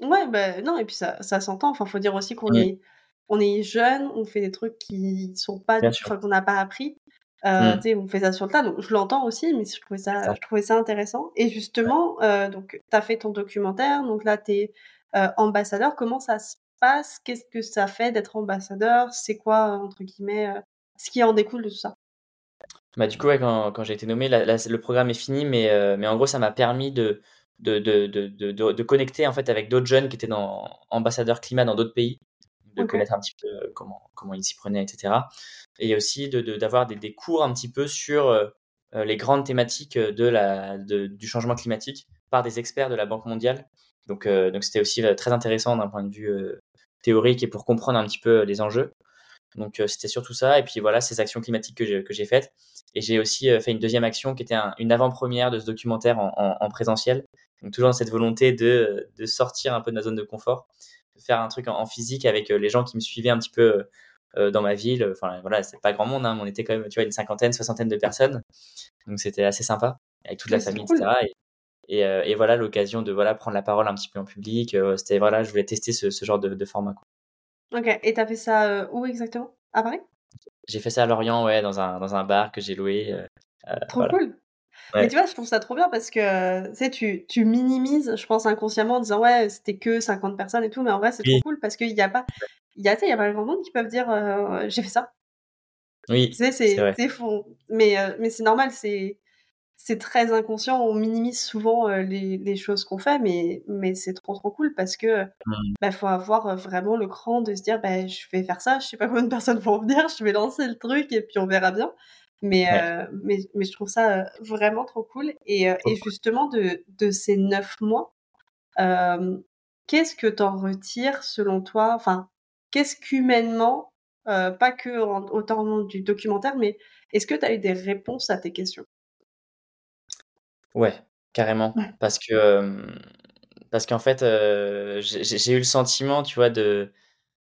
Ouais, bah, non, et puis ça, ça s'entend. Enfin, faut dire aussi qu'on est, on est jeune, on fait des trucs qui sont pas, enfin, qu'on n'a pas appris. Euh, mmh. On fait ça sur le tas, donc je l'entends aussi, mais je trouvais ça, je trouvais ça intéressant. Et justement, euh, donc tu as fait ton documentaire, donc là tu es euh, ambassadeur. Comment ça se passe? Qu'est-ce que ça fait d'être ambassadeur? C'est quoi, entre guillemets, ce qui en découle de tout ça? Bah, Du coup, ouais, quand, quand j'ai été nommé, le programme est fini, mais, mais en gros, ça m'a permis de de, de, de, de, connecter en fait avec d'autres jeunes qui étaient dans ambassadeurs climat dans d'autres pays de connaître un petit peu euh, comment, comment ils s'y prenaient, etc. Et aussi d'avoir de, des, des, cours un petit peu sur euh, euh, les grandes thématiques de la, de, du changement climatique par des experts de la Banque mondiale. Donc donc c'était aussi très intéressant d'un point de vue théorique et pour comprendre un petit peu les enjeux. Donc c'était surtout ça. Et puis voilà, ces actions climatiques que j'ai faites. Et j'ai aussi fait une deuxième action qui était une avant-première de ce documentaire en, en, en, présentiel. Donc toujours dans cette volonté de, de sortir un peu de ma zone de confort faire un truc en, physique avec euh, les gens qui me suivaient un petit peu euh, euh, dans ma ville. Enfin voilà, c'est pas grand monde, hein, on était quand même, tu vois, une cinquantaine, soixantaine de personnes. Donc c'était assez sympa avec toute la famille, etc. Et, et, voilà l'occasion de voilà prendre la parole un petit peu en public. c'était voilà, je voulais tester ce, ce genre de, de, format. Quoi. Ok. Et t'as fait ça où exactement? À Paris? J'ai fait ça à Lorient, ouais, dans un dans un bar que j'ai loué. Trop cool. Mais tu vois, je trouve ça trop bien parce que tu sais, tu, tu minimises, je pense inconsciemment en disant ouais, c'était que 50 personnes et tout, mais en vrai, c'est trop cool parce qu'il n'y a pas, il y a, il y a pas grand monde qui peuvent dire euh, j'ai fait ça. Oui. Tu sais, c'est faux. Mais, euh, mais c'est normal, c'est c'est très inconscient. On minimise souvent euh, les, les, choses qu'on fait, mais, mais c'est trop trop cool parce que mmh. bah, faut avoir vraiment le cran de se dire bah, je vais faire ça, je sais pas combien de personnes vont venir, je vais lancer le truc et puis on verra bien. Mais, euh, mais, mais, je trouve ça euh, vraiment trop cool. Et, euh, et justement, de, de, ces neuf mois, qu'est-ce que tu en retires selon toi? Enfin, qu'est-ce qu'humainement, pas que en, autant du documentaire, mais est-ce que tu as eu des réponses à tes questions? Ouais, carrément. Parce que parce qu'en fait, j'ai eu le sentiment, tu vois, de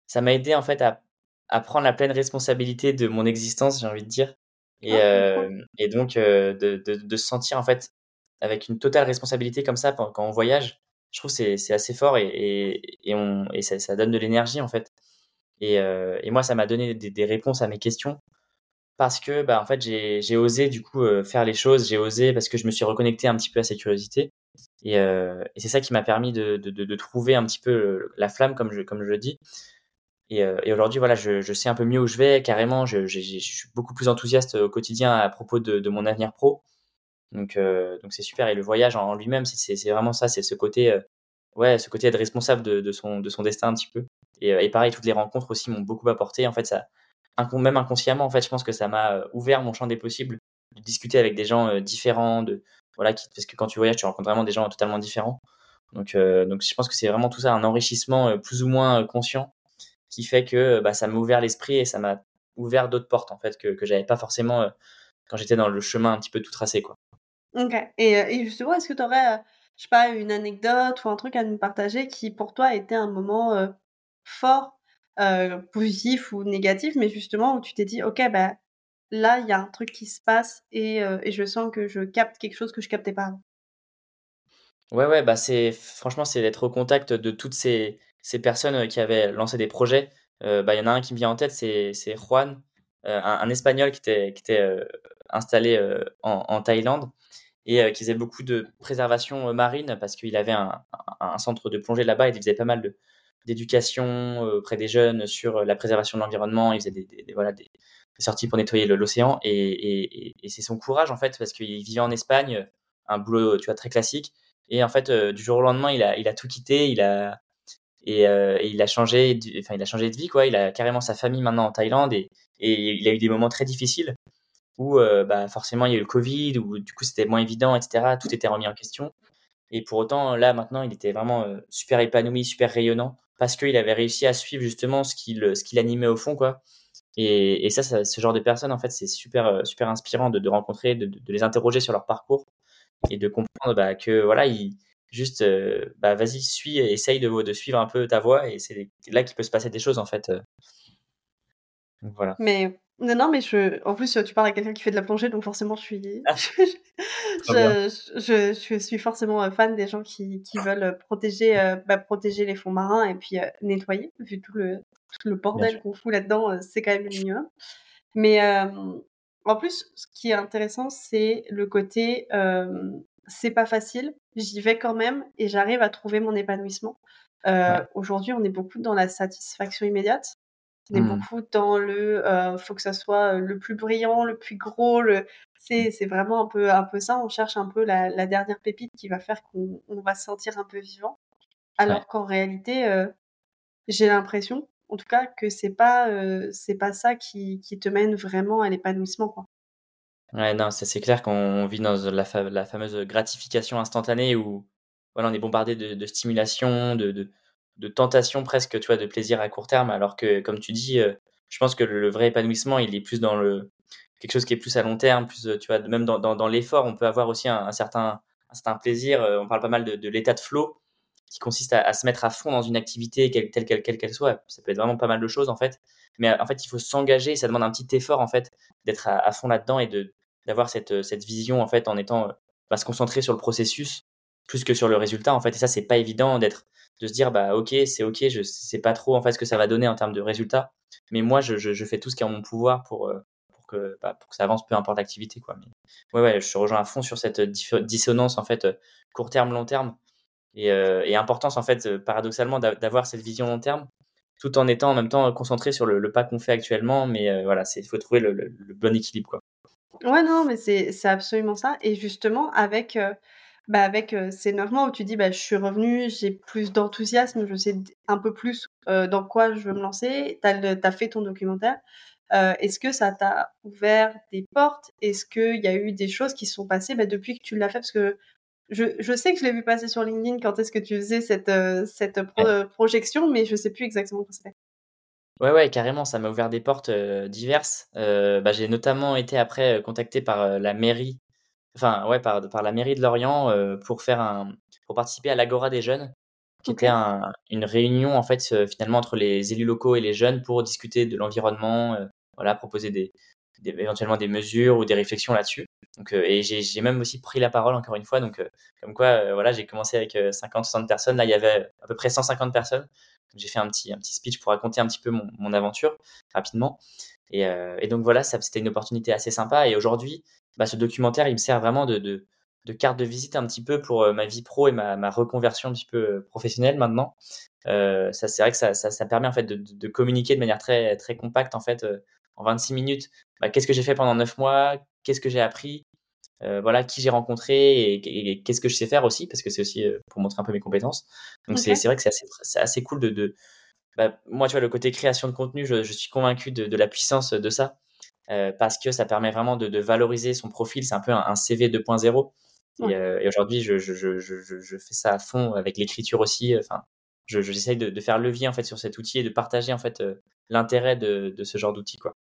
ça m'a aidé en fait à, à prendre la pleine responsabilité de mon existence, j'ai envie de dire. Et, ah, euh, et donc, de, de, de, se sentir en fait avec une totale responsabilité comme ça quand on voyage, je trouve c'est c'est assez fort et, et, et, on, et ça, ça donne de l'énergie en fait. Et, euh, et moi, ça m'a donné des, des, réponses à mes questions parce que bah, en fait, j'ai osé du coup faire les choses, j'ai osé parce que je me suis reconnecté un petit peu à cette curiosité. Et, euh, et c'est ça qui m'a permis de, de, de, trouver un petit peu la flamme, comme je, comme je le dis. Et, euh, et aujourd'hui, voilà, je, je, sais un peu mieux où je vais. Carrément, je, je, je, suis beaucoup plus enthousiaste au quotidien à propos de, de mon avenir pro. Donc, euh, donc c'est super. Et le voyage en lui-même, c'est vraiment ça. C'est ce côté, euh, ouais, ce côté être responsable de, de, son, de son destin un petit peu. Et, et pareil, toutes les rencontres aussi m'ont beaucoup apporté. En fait, ça, même inconsciemment, en fait, je pense que ça m'a ouvert mon champ des possibles de discuter avec des gens différents, de voilà, qui, parce que quand tu voyages, tu rencontres vraiment des gens totalement différents. Donc, donc je pense que c'est vraiment tout ça, un enrichissement plus ou moins conscient qui fait que bah, ça m'a ouvert l'esprit et ça m'a ouvert d'autres portes en fait que, que j'avais pas forcément euh, quand j'étais dans le chemin un petit peu tout tracé quoi. Ok. Et, euh, et justement, est-ce que tu aurais, euh, je sais pas, une anecdote ou un truc à nous partager qui pour toi était un moment fort, positif ou négatif, mais justement où tu t'es dit, ok, bah là il y a un truc qui se passe et, et je sens que je capte quelque chose que je captais pas avant. Ouais, ouais, bah c'est franchement, c'est d'être au contact de toutes ces, ces personnes euh, qui avaient lancé des projets. Euh, bah, il y en a un qui me vient en tête, c'est Juan, euh, un, Espagnol qui était, qui était installé en, Thaïlande et qui faisait beaucoup de préservation marine parce qu'il avait un, centre de plongée là-bas et il faisait pas mal de, d'éducation auprès des jeunes sur la préservation de l'environnement. Il faisait des, voilà, des, sorties pour nettoyer l'océan et, et, c'est son courage en fait parce qu'il vivait en Espagne, un boulot tu vois très classique et en fait du jour au lendemain il a, il a tout quitté, il a et, il a changé, enfin il a changé de vie quoi. Il a carrément sa famille maintenant en Thaïlande et, il a eu des moments très difficiles où bah, forcément il y a eu le Covid, où du coup c'était moins évident, etc. Tout était remis en question. Et pour autant, là maintenant, il était vraiment super épanoui, super rayonnant parce qu'il avait réussi à suivre justement ce qui, ce qui l'animait au fond, quoi. Et, ça, ce genre de personnes, en fait, c'est super, euh, super inspirant de, de rencontrer, de, de, les interroger sur leur parcours et de comprendre bah, que voilà, ils, juste, euh, bah, vas-y, suis, essaye de, de suivre un peu ta voie et c'est là qu'il peut se passer des choses, en fait. Donc, voilà. Mais non, non, mais je... en plus, tu parles à quelqu'un qui fait de la plongée, donc forcément, je suis, ah. je, je, suis forcément euh, fan des gens qui, qui veulent protéger, euh, bah, protéger les fonds marins et puis euh, nettoyer, vu tout le, tout le bordel qu'on fout là-dedans, c'est quand même le minimum. Mais en plus, ce qui est intéressant, c'est le côté, c'est pas facile, j'y vais quand même et j'arrive à trouver mon épanouissement. Aujourd'hui, on est beaucoup dans la satisfaction immédiate. On est mmh. beaucoup dans le euh, faut que ça soit le plus brillant, le plus gros. Le... C'est, c'est vraiment un peu, un peu ça. On cherche un peu la, la dernière pépite qui va faire qu'on on va se sentir un peu vivant. Alors qu'en réalité, euh, j'ai l'impression, en tout cas, que c'est pas, euh, c'est pas ça qui, qui te mène vraiment à l'épanouissement. Ouais, non, c'est, clair qu'on vit dans la, fameuse gratification instantanée où voilà, on est bombardé de, de stimulation, de, de tentation presque, tu vois, de plaisir à court terme, alors que, comme tu dis, euh, je pense que le, vrai épanouissement, il est plus dans le quelque chose qui est plus à long terme, plus, tu vois, même dans, l'effort, on peut avoir aussi un, certain, un certain plaisir. Euh, on parle pas mal de, l'état de flow, qui consiste à, se mettre à fond dans une activité, telle qu'elle quelle qu'elle soit. Ça peut être vraiment pas mal de choses, en fait. Mais en fait, il faut s'engager, ça demande un petit effort, en fait, d'être à, fond là-dedans et de d'avoir cette, cette vision, en fait, en étant, bah, se concentrer sur le processus plus que sur le résultat, en fait. Et ça, c'est pas évident d'être de se dire bah ok c'est ok je sais pas trop en fait ce que ça va donner en termes de résultats mais moi je, je, fais tout ce qui est en mon pouvoir pour euh, pour que bah, pour que ça avance peu importe l'activité quoi ouais ouais je rejoins à fond sur cette dissonance en fait euh, court terme long terme et, euh, et importance en fait paradoxalement d'avoir cette vision long terme tout en étant en même temps concentré sur le, pas qu'on fait actuellement mais voilà c'est il faut trouver le, le, bon équilibre quoi ouais non mais c'est absolument ça et justement avec bah, avec, ces 9 mois où tu dis: «Bah, je suis revenue, j'ai plus d'enthousiasme, je sais un peu plus, dans quoi je veux me lancer». Tu as fait ton documentaire. est-ce que ça t'a ouvert des portes? Est-ce qu'il y a eu des choses qui sont passées, bah, depuis que tu l'as fait? Parce que je je sais que je l'ai vu passer sur LinkedIn quand est-ce que tu faisais cette, cette projection, mais je sais plus exactement quand c'était. Ouais, ouais, carrément, ça m'a ouvert des portes, diverses. bah, j'ai notamment été après, contacté par, la mairie enfin ouais, par, par la mairie de Lorient euh, pour faire un, pour participer à l'Agora des jeunes, qui était un, une réunion en fait euh, finalement entre les élus locaux et les jeunes pour discuter de l'environnement, euh, voilà, proposer des, éventuellement des mesures ou des réflexions là-dessus. Donc, et j'ai même aussi pris la parole encore une fois. Donc, comme quoi, voilà, j'ai commencé avec 50-60 personnes. Là, il y avait à peu près 150 personnes. J'ai fait un petit, un petit speech pour raconter un petit peu mon, mon aventure rapidement. Et, donc voilà, c'était une opportunité assez sympa. Et aujourd'hui, bah, ce documentaire, il me sert vraiment de, de, de, carte de visite un petit peu pour euh, ma vie pro et ma, ma reconversion un petit peu euh, professionnelle maintenant. Euh, ça, c'est vrai que ça, ça, ça, permet en fait de, de, communiquer de manière très, très compacte en fait en 26 minutes. Bah, qu'est-ce que j'ai fait pendant 9 mois Qu'est-ce que j'ai appris euh, voilà qui j'ai rencontré et, qu'est-ce que je sais faire aussi parce que c'est aussi pour montrer un peu mes compétences donc c'est vrai que c'est assez, assez cool de, de bah, moi tu vois le côté création de contenu je, je suis convaincu de, de, la puissance de ça euh, parce que ça permet vraiment de, de valoriser son profil. C'est un peu un, CV 2.0. Et, euh, et aujourd'hui, je, je, je, je, fais ça à fond avec l'écriture aussi. Enfin, j'essaye de, de, faire levier en fait sur cet outil et de partager en fait euh, l'intérêt de, de, ce genre d'outil quoi.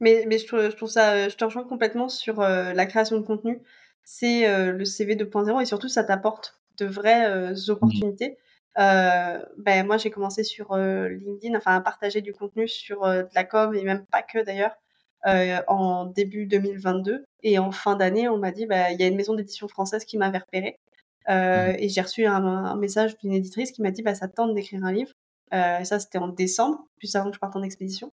Mais, mais je, trouve, je trouve ça, je te rejoins complètement sur la création de contenu. C'est le CV 2.0 et surtout ça t'apporte de vraies mmh. opportunités. Euh, ben moi j'ai commencé sur LinkedIn, enfin à partager du contenu sur de la com et même pas que d'ailleurs, euh, en début 2022. Et en fin d'année, on m'a dit, bah, il y a une maison d'édition française qui m'avait repéré. Euh, mmh. Et j'ai reçu un, un message d'une éditrice qui m'a dit, bah, ça tente d'écrire un livre. Euh, et ça, c'était en décembre, plus avant que je parte en expédition.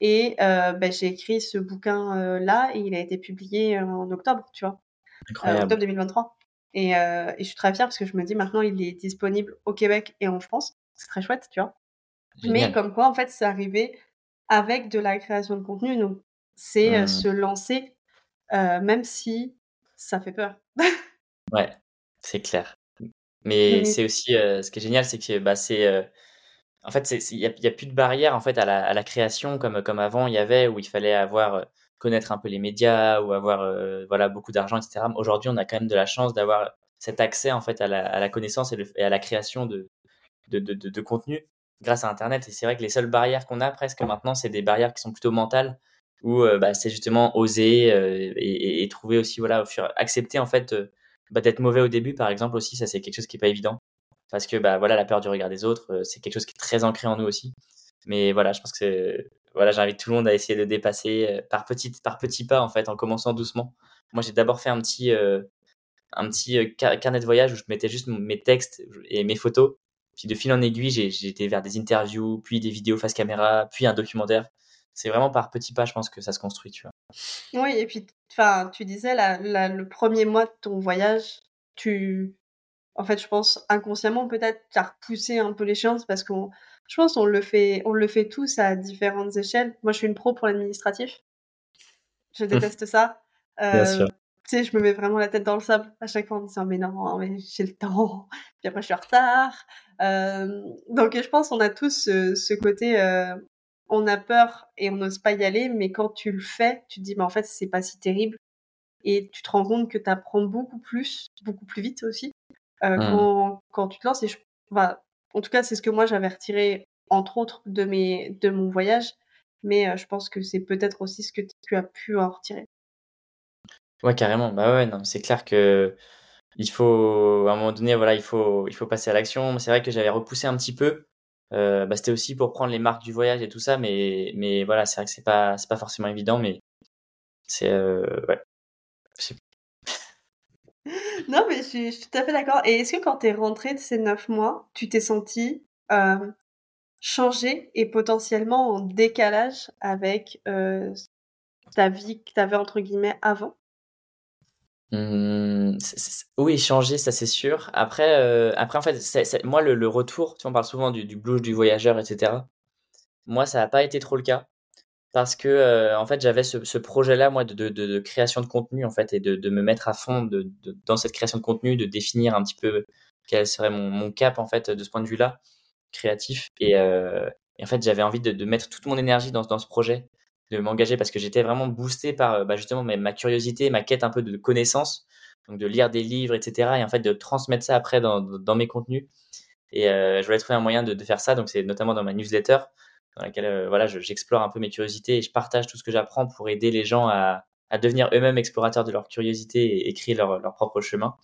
Et euh, bah, j'ai écrit ce bouquin-là et il a été publié en octobre, tu vois. octobre 2023. Et, et, je suis très fière parce que je me dis maintenant il est disponible au Québec et en France. C'est très chouette, tu vois. Mais comme quoi, en fait, c'est arrivé avec de la création de contenu. Donc, c'est mmh. se lancer, même si ça fait peur. ouais, c'est clair. Mais c'est aussi, ce qui est génial, c'est que bah, c'est en fait, il n'y a, a, plus de barrière en fait à la, création comme, comme avant il y avait où il fallait avoir connaître un peu les médias ou avoir voilà beaucoup d'argent, etc. Aujourd'hui, on a quand même de la chance d'avoir cet accès en fait à la, connaissance et, à la création de contenu grâce à Internet. Et c'est vrai que les seules barrières qu'on a presque maintenant, c'est des barrières qui sont plutôt mentales où bah, c'est justement oser et, trouver aussi voilà accepter en fait bah, d'être mauvais au début par exemple aussi ça c'est quelque chose qui est pas évident parce que bah voilà la peur du regard des autres euh, c'est quelque chose qui est très ancré en nous aussi. Mais voilà je pense que voilà j'invite tout le monde à essayer de dépasser euh, par petits par petits pas en fait en commençant doucement. Moi j'ai d'abord fait un petit euh, un petit carnet de voyage où je mettais juste mes textes et mes photos. Puis de fil en aiguille j'ai été vers des interviews puis des vidéos face caméra puis un documentaire. C'est vraiment par petits pas je pense que ça se construit tu vois. Oui et puis enfin tu disais le premier mois de ton voyage tu en fait, je pense inconsciemment peut-être tu as repoussé un peu l'échéance parce qu'on, je pense, on le fait, on le fait tous à différentes échelles. Moi, je suis une pro pour l'administratif. Je mmh. déteste ça. Euh, tu sais, je me mets vraiment la tête dans le sable à chaque fois en me disant mais non, mais j'ai le temps. Puis après, je suis en retard. Euh, donc, je pense qu'on a tous ce, côté, euh, on a peur et on n'ose pas y aller, mais quand tu le fais, tu te dis mais en fait, c'est pas si terrible. Et tu te rends compte que tu apprends beaucoup plus, beaucoup plus vite aussi. Euh, mmh. quand, quand, tu te lances. Et je, en tout cas, c'est ce que moi j'avais retiré, entre autres, de, mes, de mon voyage. Mais euh, je pense que c'est peut-être aussi ce que tu as pu en retirer. Ouais, carrément. Bah ouais, non, c'est clair que il faut, à un moment donné, voilà, il faut, il faut passer à l'action. C'est vrai que j'avais repoussé un petit peu. Euh, bah, c'était aussi pour prendre les marques du voyage et tout ça, mais, mais voilà, c'est vrai que c'est pas, c'est pas forcément évident, mais c'est, ouais, non, mais je suis, tout à fait d'accord. Et est-ce que quand tu es rentrée de ces neuf mois, tu t'es sentie euh, changée et potentiellement en décalage avec euh, ta vie que tu avais entre guillemets avant? Mmh, oui, changer, ça c'est sûr. Après, euh, après en fait, moi le, retour, tu on parle souvent du, du blues du voyageur, etc. Moi, ça n'a pas été trop le cas parce que euh, en fait j'avais ce, projet-là moi de, création de contenu en fait et de, me mettre à fond dans cette création de contenu, de définir un petit peu quel serait mon, cap en fait de ce point de vue-là créatif. Et, euh, en fait j'avais envie de, mettre toute mon énergie dans, ce projet, de m'engager parce que j'étais vraiment boosté par bah, justement ma, ma, curiosité, ma quête un peu de connaissances, donc de lire des livres etc et en fait de transmettre ça après dans, dans mes contenus. Et euh, je voulais trouver un moyen de, de faire ça donc c'est notamment dans ma newsletter dans laquelle euh, voilà, j'explore un peu mes curiosités et je partage tout ce que j'apprends pour aider les gens à, devenir eux-mêmes explorateurs de leur curiosité et, créer leur, propre chemin.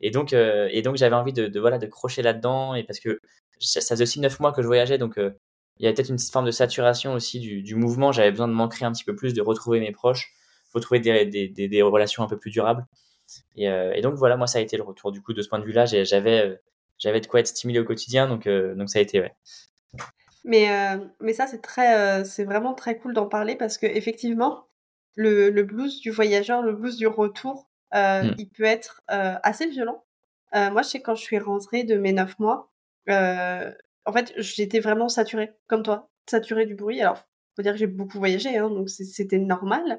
Et donc, euh, et donc j'avais envie de, voilà de crocher là-dedans et parce que ça, faisait aussi neuf mois que je voyageais, donc euh, il y avait peut-être une forme de saturation aussi du, mouvement. J'avais besoin de m'ancrer un petit peu plus, de retrouver mes proches, retrouver des, des, relations un peu plus durables. Et, et, donc voilà, moi ça a été le retour. Du coup, de ce point de vue-là, j'avais j'avais de quoi être stimulé au quotidien, donc donc ça a été ouais. Mais, euh, mais ça, c'est très, euh, c'est vraiment très cool d'en parler parce que effectivement, le, le blues du voyageur, le blues du retour, euh, mmh. il peut être assez violent. moi, je sais quand je suis rentrée de mes neuf mois, en fait, j'étais vraiment saturée, comme toi, saturée du bruit. Alors, faut dire que j'ai beaucoup voyagé, hein, donc c'était normal.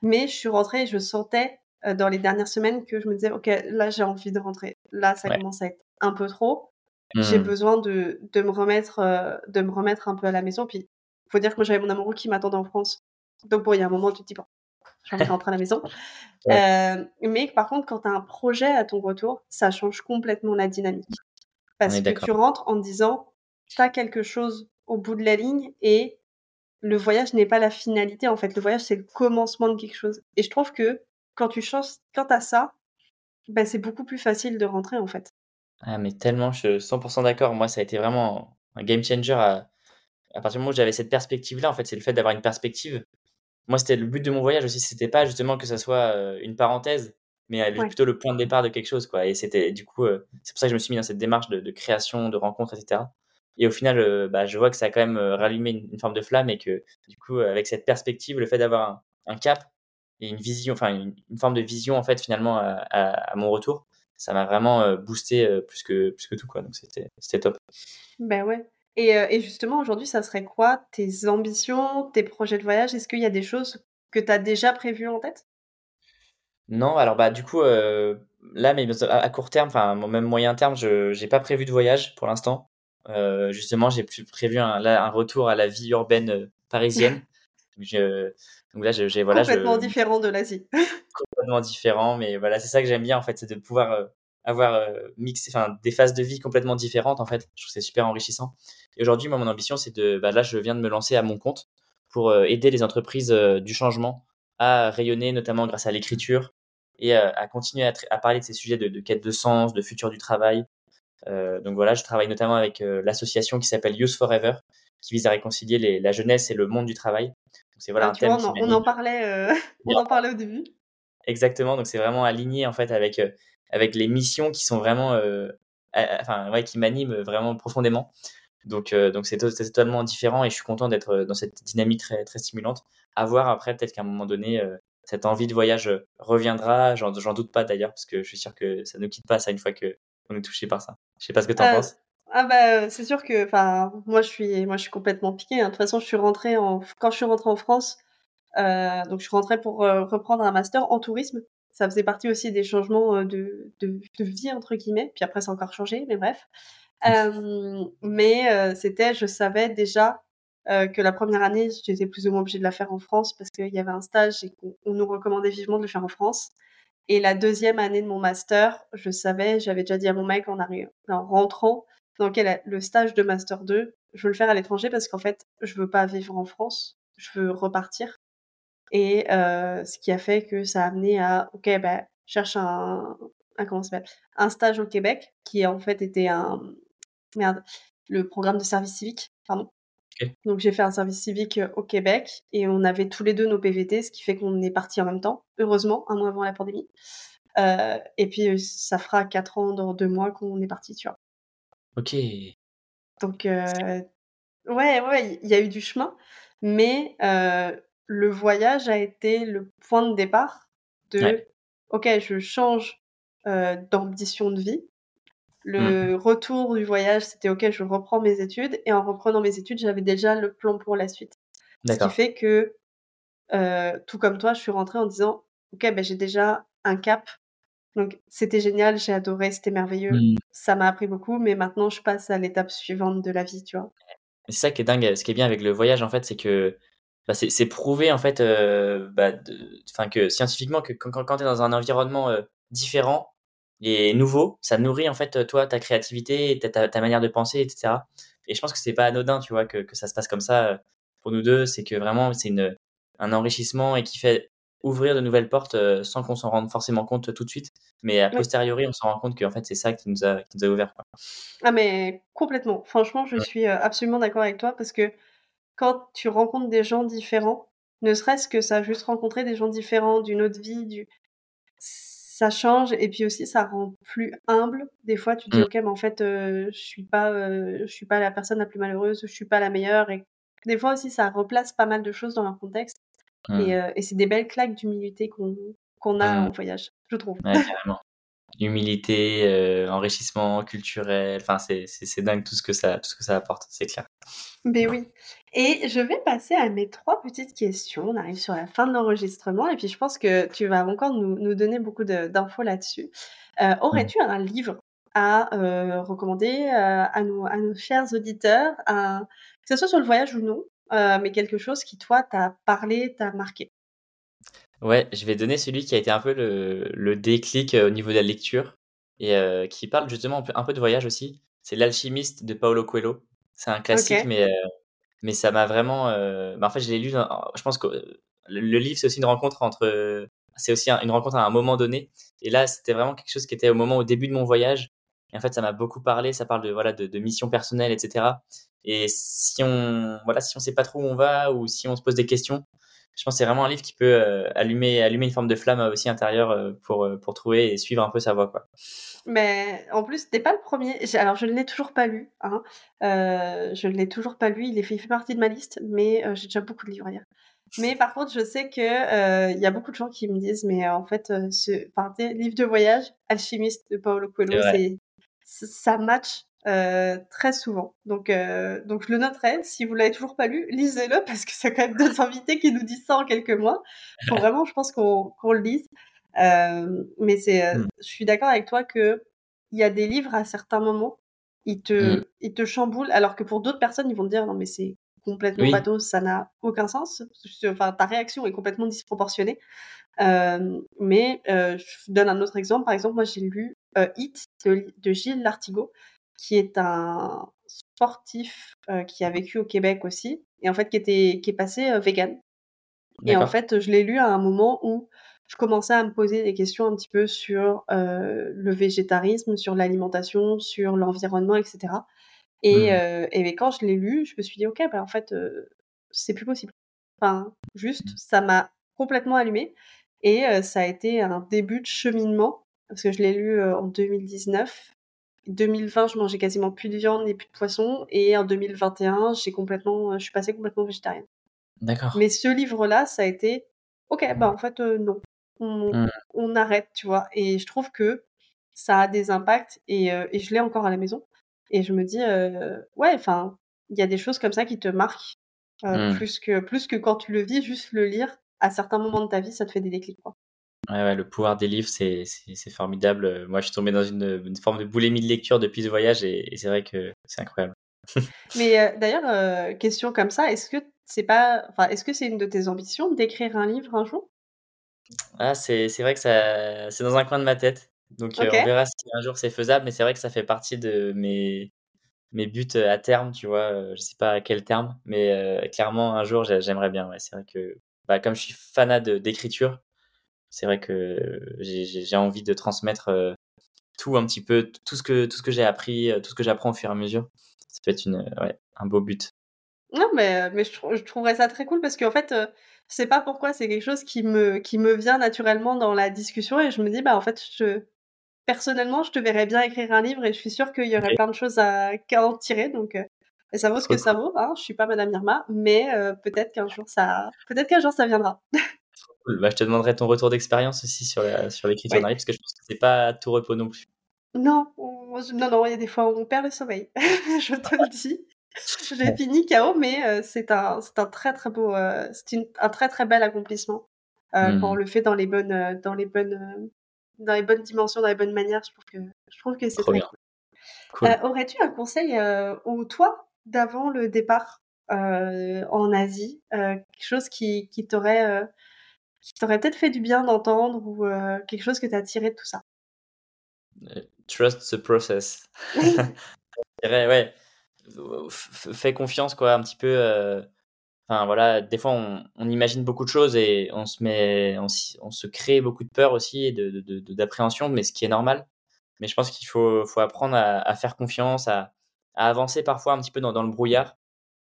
Mais je suis rentrée et je sentais dans les dernières semaines que je me disais, ok, là j'ai envie de rentrer. Là, ça commence à être un peu trop. J'ai mmh. besoin de, de me remettre euh, de me remettre un peu à la maison. Puis, faut dire que moi j'avais mon amoureux qui m'attendait en France. Donc bon, il y a un moment tu te dis bon, je vais rentrer à la maison. Euh, mais par contre, quand tu as un projet à ton retour, ça change complètement la dynamique. Parce que tu rentres en disant, tu as quelque chose au bout de la ligne et le voyage n'est pas la finalité. En fait, le voyage, c'est le commencement de quelque chose. Et je trouve que quand tu changes, quand tu as ça, ben, c'est beaucoup plus facile de rentrer, en fait. Ah, mais tellement, je suis 100% d'accord. Moi, ça a été vraiment un game changer à, à partir du moment où j'avais cette perspective-là. En fait, c'est le fait d'avoir une perspective. Moi, c'était le but de mon voyage aussi. C'était pas justement que ça soit euh, une parenthèse, mais plutôt le point de départ de quelque chose, quoi. Et c'était, du coup, euh, c'est pour ça que je me suis mis dans cette démarche de, création, de rencontre, etc. Et au final, euh, bah, je vois que ça a quand même rallumé une, forme de flamme et que, du coup, avec cette perspective, le fait d'avoir un, cap et une vision, enfin une, forme de vision en fait finalement à, mon retour. Ça m'a vraiment boosté plus que plus que tout quoi. Donc c'était c'était top. Ben ouais. Et, et justement aujourd'hui, ça serait quoi tes ambitions, tes projets de voyage? Est-ce qu'il y a des choses que tu as déjà prévues en tête? Non, alors bah du coup là, mais à court terme, enfin même moyen terme, je n'ai pas prévu de voyage pour l'instant. justement, j'ai prévu un, un retour à la vie urbaine parisienne. Je, donc là, j'ai voilà, complètement différent de l'Asie. complètement différent, mais voilà, c'est ça que j'aime bien en fait, c'est de pouvoir euh, avoir euh, mixé, enfin, des phases de vie complètement différentes en fait. Je trouve c'est super enrichissant. Et aujourd'hui, moi, mon ambition, c'est de, bah, là, je viens de me lancer à mon compte pour euh, aider les entreprises du changement à rayonner, notamment grâce à l'écriture et à continuer à, à, parler de ces sujets de, de, quête de sens, de futur du travail. donc voilà, je travaille notamment avec l'association qui s'appelle Youth Forever, qui vise à réconcilier les, la jeunesse et le monde du travail. C'est voilà ah, un thème. on, en parlait, euh, on en parlait au début. Exactement, donc c'est vraiment aligné en fait avec euh, avec les missions qui sont vraiment, euh, enfin ouais, qui m'animent vraiment profondément. Donc donc c'est totalement différent et je suis content d'être dans cette dynamique très très stimulante. À voir après peut-être qu'à un moment donné cette envie de voyage reviendra. J'en doute pas d'ailleurs parce que je suis sûr que ça ne quitte pas ça une fois que on est touché par ça. Je sais pas ce que tu en penses. Ah bah c'est sûr que enfin moi je suis moi je suis complètement piquée. Hein. De toute façon je suis rentrée en quand je suis rentrée en France euh, donc je suis rentrée pour euh, reprendre un master en tourisme. Ça faisait partie aussi des changements euh, de, de, de vie entre guillemets. Puis après ça a encore changé mais bref. Euh, mais euh, c'était je savais déjà que la première année j'étais plus ou moins obligée de la faire en France parce qu'il y avait un stage et qu'on nous recommandait vivement de le faire en France. Et la deuxième année de mon master, je savais, j'avais déjà dit à mon mec en, en rentrant, dans lequel le stage de Master 2, je veux le faire à l'étranger parce qu'en fait, je veux pas vivre en France, je veux repartir. Et euh, ce qui a fait que ça a amené à, ok, ben, cherche un, un comment s'appelle, un stage au Québec, qui en fait était un, merde, le programme de service civique, pardon. Donc j'ai fait un service civique euh, au Québec et on avait tous les deux nos PVT, ce qui fait qu'on est partis en même temps, heureusement, un mois avant la pandémie. Euh, et puis ça fera quatre ans dans deux mois qu'on est parti, tu vois. Ok. Donc, ouais, ouais, il y a eu du chemin, mais le voyage a été le point de départ de, ok, je change euh, d'ambition de vie. Le mmh. retour du voyage, c'était ok, je reprends mes études, et en reprenant mes études, j'avais déjà le plan pour la suite. Ce qui fait que, tout comme toi, je suis rentrée en disant, ok, ben j'ai déjà un cap donc c'était génial, j'ai adoré, c'était merveilleux. Mmh. Ça m'a appris beaucoup, mais maintenant je passe à l'étape suivante de la vie, tu vois. C'est ça qui est dingue, ce qui est bien avec le voyage en fait, c'est que bah, c'est prouvé en fait, euh, bah, que scientifiquement que quand, quand tu es dans un environnement euh, différent et nouveau, ça nourrit en fait toi ta créativité, ta, ta, manière de penser, etc. Et je pense que c'est pas anodin, tu vois, que, que ça se passe comme ça euh, pour nous deux. C'est que vraiment c'est une un enrichissement et qui fait ouvrir de nouvelles portes euh, sans qu'on s'en rende forcément compte tout de suite. Mais a posteriori, on s'en rend compte qu'en fait, c'est ça qui nous a, qui nous a ouvert. Quoi. Ah, mais complètement. Franchement, je suis euh, absolument d'accord avec toi parce que quand tu rencontres des gens différents, ne serait-ce que ça, juste rencontrer des gens différents d'une autre vie, du... ça change et puis aussi ça rend plus humble. Des fois, tu te dis, mmh. ok, mais en fait, euh, je suis pas, je suis pas la personne la plus malheureuse, je suis pas la meilleure. Et des fois aussi, ça replace pas mal de choses dans leur contexte. Mmh. Euh, et, c'est des belles claques d'humilité qu'on a mmh. en voyage, je trouve. carrément. Humilité, euh, enrichissement culturel, enfin c'est dingue tout ce que ça tout ce que ça apporte, c'est clair. Mais oui. Et je vais passer à mes trois petites questions. On arrive sur la fin de l'enregistrement et puis je pense que tu vas encore nous, nous donner beaucoup d'infos là-dessus. Euh, mmh. Aurais-tu un livre à recommander à, nos, à nos chers auditeurs, que ce soit sur le voyage ou non, euh, mais quelque chose qui, toi, t'a parlé, t'a marqué. Ouais, je vais donner celui qui a été un peu le, le déclic euh, au niveau de la lecture et euh, qui parle justement un peu, de voyage aussi. C'est L'Alchimiste de Paolo Coelho. C'est un classique, mais, mais ça m'a vraiment. Bah, en fait, je l'ai lu. je pense que le livre, c'est aussi une rencontre entre. C'est aussi une rencontre à un moment donné. Et là, c'était vraiment quelque chose qui était au moment au début de mon voyage. Et en fait, ça m'a beaucoup parlé. Ça parle de voilà de, de mission personnelle, etc. Et si on voilà, si on sait pas trop où on va ou si on se pose des questions, je pense que c'est vraiment un livre qui peut euh, allumer allumer une forme de flamme aussi intérieure euh, pour euh, pour trouver et suivre un peu sa voie quoi. Mais en plus, t'es pas le premier. Alors, je ne l'ai toujours pas lu. Hein. je ne l'ai toujours pas lu. Il, est fait, il fait partie de ma liste, mais j'ai déjà beaucoup de livres à lire. Mais par contre, je sais que il y a beaucoup de gens qui me disent, mais en fait, ce enfin, livre de voyage, Alchimiste de Paolo Coelho, c'est ça match très souvent. Donc, donc je le noterai. Si vous l'avez toujours pas lu, lisez-le parce que c'est quand même deux invités qui nous disent ça en quelques mois. Faut vraiment, je pense qu'on le lise. mais c'est, mmh. je suis d'accord avec toi que il y a des livres à certains moments, ils te, mmh. ils te chamboulent, alors que pour d'autres personnes, ils vont te dire non mais c'est complètement bateau, ça n'a aucun sens. Enfin, ta réaction est complètement disproportionnée. mais je donne un autre exemple. Par exemple, moi j'ai lu Hit de, Gilles Lartigot, qui est un sportif qui a vécu au Québec aussi, et en fait qui était qui est passé vegan. Et en fait, je l'ai lu à un moment où je commençais à me poser des questions un petit peu sur le végétarisme, sur l'alimentation, sur l'environnement, etc. Et, mmh. et quand je l'ai lu, je me suis dit, ok, bah, en fait, c'est plus possible. Enfin, juste, ça m'a complètement allumé. Et ça a été un début de cheminement, parce que je l'ai lu en 2019. 2020, je mangeais quasiment plus de viande et plus de poisson. Et en 2021, j'ai complètement, je suis passée complètement végétarienne. D'accord. Mais ce livre-là, ça a été, ok, bah en fait, non. On, mmh. on, arrête, tu vois. Et je trouve que ça a des impacts, et, et je l'ai encore à la maison. Et je me dis, ouais, enfin, il y a des choses comme ça qui te marquent mmh. plus, que, plus que quand tu le vis, juste le lire, à certains moments de ta vie, ça te fait des déclics. Quoi. Ouais, ouais, le pouvoir des livres, c'est, c'est, formidable. Moi, je suis tombé dans une, une, forme de boulimie de lecture depuis ce voyage et, c'est vrai que c'est incroyable. Mais d'ailleurs, question comme ça, est-ce que c'est pas, enfin, est-ce que c'est une de tes ambitions d'écrire un livre un jour? Ah, c'est, vrai que ça, c'est dans un coin de ma tête. Donc on verra si un jour c'est faisable, mais c'est vrai que ça fait partie de mes, mes buts à terme, tu vois. Je sais pas à quel terme, mais clairement un jour j'aimerais bien. Ouais. C'est vrai que bah, comme je suis fanat d'écriture, c'est vrai que j'ai envie de transmettre tout un petit peu, tout ce que, tout ce que j'ai appris, tout ce que j'apprends au fur et à mesure. Ça peut être une, ouais, un beau but. Non, mais, mais je, je, trouverais ça très cool parce qu'en fait, je sais pas pourquoi, c'est quelque chose qui me, qui me vient naturellement dans la discussion et je me dis, bah en fait, je, personnellement, je te verrais bien écrire un livre et je suis sûre qu'il y aurait plein de choses à, en tirer. Donc, euh, ça vaut ce que ça vaut. Hein. Je suis pas Madame Irma, mais euh, peut-être qu'un jour ça, peut-être qu'un jour ça viendra. Cool. Bah, je te demanderai ton retour d'expérience aussi sur sur l'écriture parce que je pense que c'est pas tout repos non plus. Non, non, non, il y a des fois où on perd le sommeil. je te le dis. J'ai fini KO, mais euh, c'est un, c'est un très très beau, c'est un très très bel accomplissement quand on mmh. le fait dans les bonnes, dans les bonnes dans les bonnes dimensions, dans les bonnes manières. Je trouve que, je trouve que c'est très cool. Euh, aurais-tu un conseil euh, au toi d'avant le départ euh, en Asie, quelque chose qui, qui t'aurait qui t'aurait peut-être fait du bien d'entendre ou quelque chose que tu as tiré de tout ça Trust the process. ouais, fais confiance quoi, un petit peu Enfin voilà, des fois on, imagine beaucoup de choses et on se met, on, se crée beaucoup de peur aussi et d'appréhension, de, mais ce qui est normal. Mais je pense qu'il faut, faut apprendre à, faire confiance, à, avancer parfois un petit peu dans, le brouillard,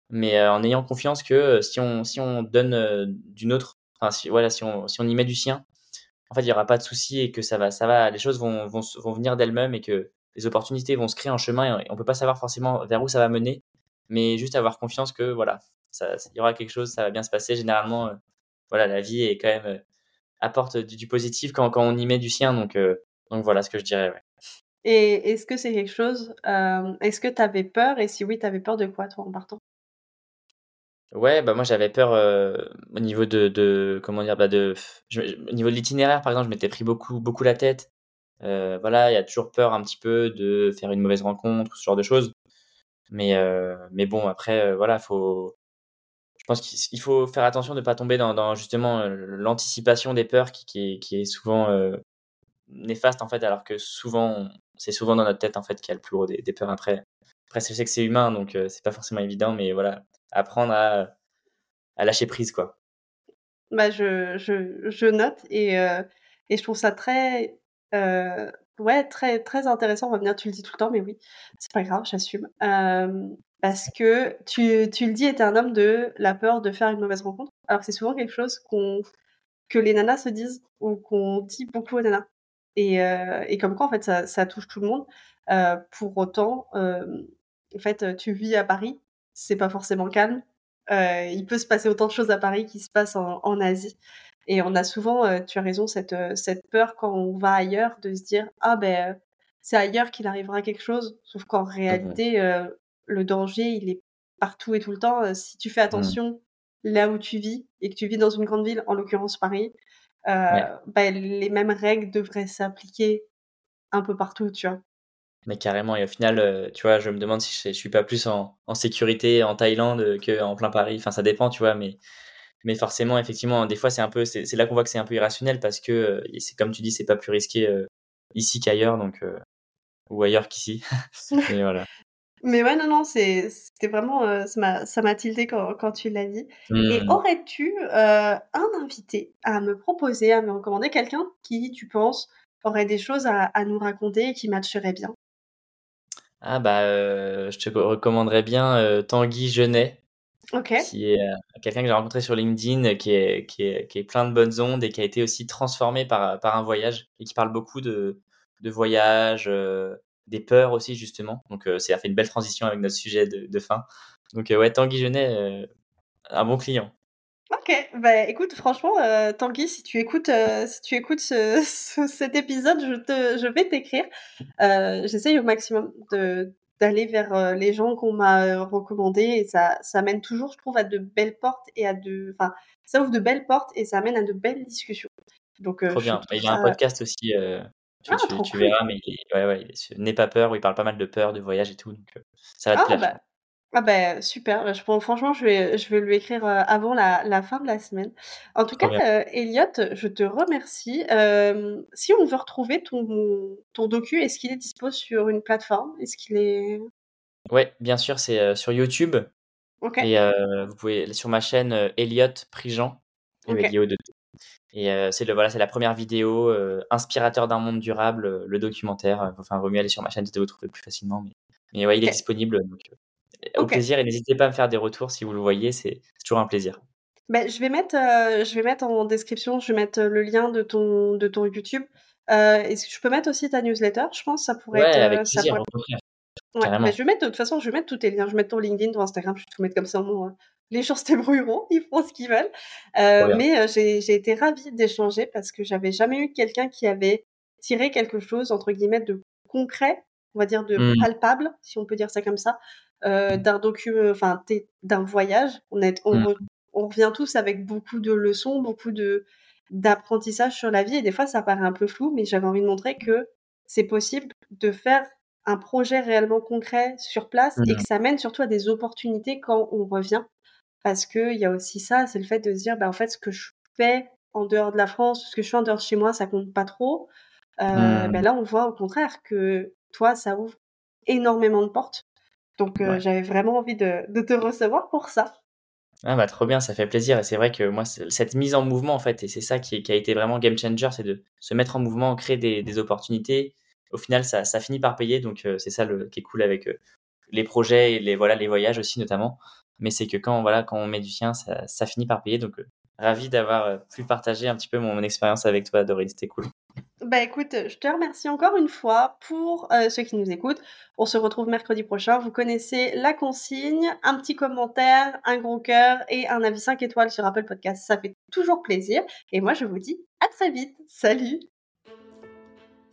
mais euh, en ayant confiance que euh, si on, si on donne euh, d'une autre, enfin si, voilà, si on, si on y met du sien, en fait il y aura pas de souci et que ça va, ça va, les choses vont, vont, vont venir d'elles-mêmes et que les opportunités vont se créer en chemin et on peut pas savoir forcément vers où ça va mener, mais juste avoir confiance que voilà, il y aura quelque chose, ça va bien se passer. Généralement, euh, voilà, la vie est quand même euh, apporte du, positif quand, quand, on y met du sien. Donc, euh, donc voilà ce que je dirais. Et est-ce que c'est quelque chose Est-ce que tu avais peur Et si oui, tu avais peur de quoi, toi, en partant? Ouais, bah moi j'avais peur au niveau de, de, comment dire bah de au niveau de l'itinéraire par exemple, je m'étais pris beaucoup beaucoup la tête. voilà, il y a toujours peur un petit peu de faire une mauvaise rencontre, ce genre de choses. Mais mais bon après voilà, faut je pense qu'il faut faire attention de ne pas tomber dans, justement euh, l'anticipation des peurs qui, qui, est, souvent euh, néfaste en fait, alors que souvent c'est souvent dans notre tête en fait qu'il y a le plus gros des, peurs après. Après, je sais que c'est humain, donc euh, c'est pas forcément évident, mais voilà, apprendre à, lâcher prise quoi. Bah, je, je, note et, et je trouve ça très ouais très très intéressant. On va venir, tu le dis tout le temps, mais oui, c'est pas grave, j'assume. Parce que tu, tu le dis, était un homme de la peur de faire une mauvaise rencontre. Alors c'est souvent quelque chose qu'on que les nanas se disent ou qu'on dit beaucoup aux nanas. Et, euh, et comme quoi, en fait, ça, ça touche tout le monde. Euh, pour autant, euh, en fait, tu vis à Paris, c'est pas forcément calme. il peut se passer autant de choses à Paris qui se passent en, Asie. Et on a souvent, tu as raison, cette, cette peur quand on va ailleurs de se dire ah ben c'est ailleurs qu'il arrivera quelque chose. Sauf qu'en mmh réalité, le danger il est partout et tout le temps. si tu fais mmh. attention là où tu vis et que tu vis dans une grande ville, en l'occurrence Paris, bah, les mêmes règles devraient s'appliquer un peu partout, tu vois. Mais carrément, et au final, euh, tu vois, je me demande si je, suis pas plus en, sécurité en Thaïlande euh, qu'en plein Paris. Enfin, ça dépend, tu vois, mais, mais forcément, effectivement, des fois, c'est un peu, c'est là qu'on voit que c'est un peu irrationnel parce que, euh, c'est comme tu dis, c'est pas plus risqué ici qu'ailleurs, donc, ou ailleurs qu'ici. mais voilà. Mais ouais, non, non, c'était vraiment, ça m'a tilté quand, quand tu l'as dit. Et mmh. aurais-tu un invité à me proposer, à me recommander, quelqu'un qui, tu penses, aurait des choses à, à nous raconter et qui matcherait bien? Ah bah, euh, je te recommanderais bien euh, Tanguy Genet, qui est euh, quelqu'un que j'ai rencontré sur LinkedIn, qui est, qui, est, qui est plein de bonnes ondes et qui a été aussi transformé par, par un voyage et qui parle beaucoup de, de voyage, des peurs aussi justement. Donc ça fait une belle transition avec notre sujet de, de fin. Donc ouais, Tanguy Genet, un bon client. Ok, bah écoute, franchement, euh, Tanguy, si tu écoutes, euh, si tu écoutes ce, cet épisode, je, te, je vais t'écrire. Euh, J'essaye au maximum d'aller vers euh, les gens qu'on m'a recommandés et ça, ça mène toujours, je trouve, à de belles portes et à de, enfin, ça ouvre de belles portes et ça amène à de belles discussions. Donc, Trop bien. Il y a un podcast aussi. tu, ah, tu, verras, mais il ouais, ouais, N'aie pas peur, où il parle pas mal de peur, de voyage et tout. Donc, ça va te ah, plaire. Bah, ah ben super, je franchement je vais je vais lui écrire, euh, avant la la fin de la semaine. En tout cas, euh, Elliot, je te remercie. si on veut retrouver ton ton docu, est-ce qu'il est dispo sur une plateforme? Est-ce qu'il est Ouais, bien sûr, c'est, euh, sur YouTube OK. et vous pouvez sur ma chaîne, Elliot Prigent, de et c'est le voilà, c'est la première vidéo, inspirateur d'un monde durable, le documentaire, enfin, vaut mieux aller sur ma chaîne, vous trouver plus facilement mais mais ouais, il est disponible donc au plaisir et n'hésitez pas à me faire des retours si vous le voyez, c'est toujours un plaisir. Ben, je vais mettre, euh, je vais mettre en description, je vais mettre euh, le lien de ton, de ton YouTube. Euh, Est-ce que je peux mettre aussi ta newsletter? Je pense ça pourrait être. Avec plaisir, ça pourrait... ouais, je vais mettre de toute façon, je vais mettre tous tes liens. Je vais mettre ton LinkedIn, ton Instagram, je vais tout mettre comme ça. Les gens se débrouilleront, ils font ce qu'ils veulent. Euh, mais j'ai été ravie d'échanger parce que j'avais jamais eu quelqu'un qui avait tiré quelque chose entre guillemets de concret, on va dire de mmh. palpable, si on peut dire ça comme ça, euh, d'un document, enfin d'un voyage. On, est, mmh. on, revient tous avec beaucoup de leçons, beaucoup de d'apprentissage sur la vie et des fois ça paraît un peu flou, mais j'avais envie de montrer que c'est possible de faire un projet réellement concret sur place et mmh. que ça mène surtout à des opportunités quand on revient. Parce qu'il y a aussi ça, c'est le fait de se dire, bah, en fait, ce que je fais en dehors de la France, ce que je fais en dehors de chez moi, ça compte pas trop. Euh, mmh. ben là, on voit au contraire que toi, ça ouvre énormément de portes. Donc euh, j'avais vraiment envie de, te recevoir pour ça. Ah bah trop bien, ça fait plaisir. Et c'est vrai que moi, cette mise en mouvement, en fait, et c'est ça qui, a été vraiment game changer, c'est de se mettre en mouvement, créer des, opportunités. Au final, ça, finit par payer. Donc euh, c'est ça le, qui est cool avec euh, les projets et les, voilà, les voyages aussi notamment. Mais c'est que quand, voilà, quand on met du sien, ça, finit par payer. Donc ravi d'avoir pu partager un petit peu mon, mon expérience avec toi, Dorine. C'était cool. Bah écoute, je te remercie encore une fois pour euh, ceux qui nous écoutent. On se retrouve mercredi prochain. Vous connaissez la consigne, un petit commentaire, un gros cœur et un avis 5 étoiles sur Apple Podcast. Ça fait toujours plaisir. Et moi, je vous dis à très vite. Salut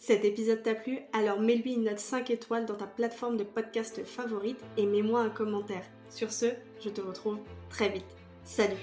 cet épisode t'a plu? Alors mets-lui une note 5 étoiles dans ta plateforme de podcast favorite et mets-moi un commentaire. Sur ce, je te retrouve très vite. Salut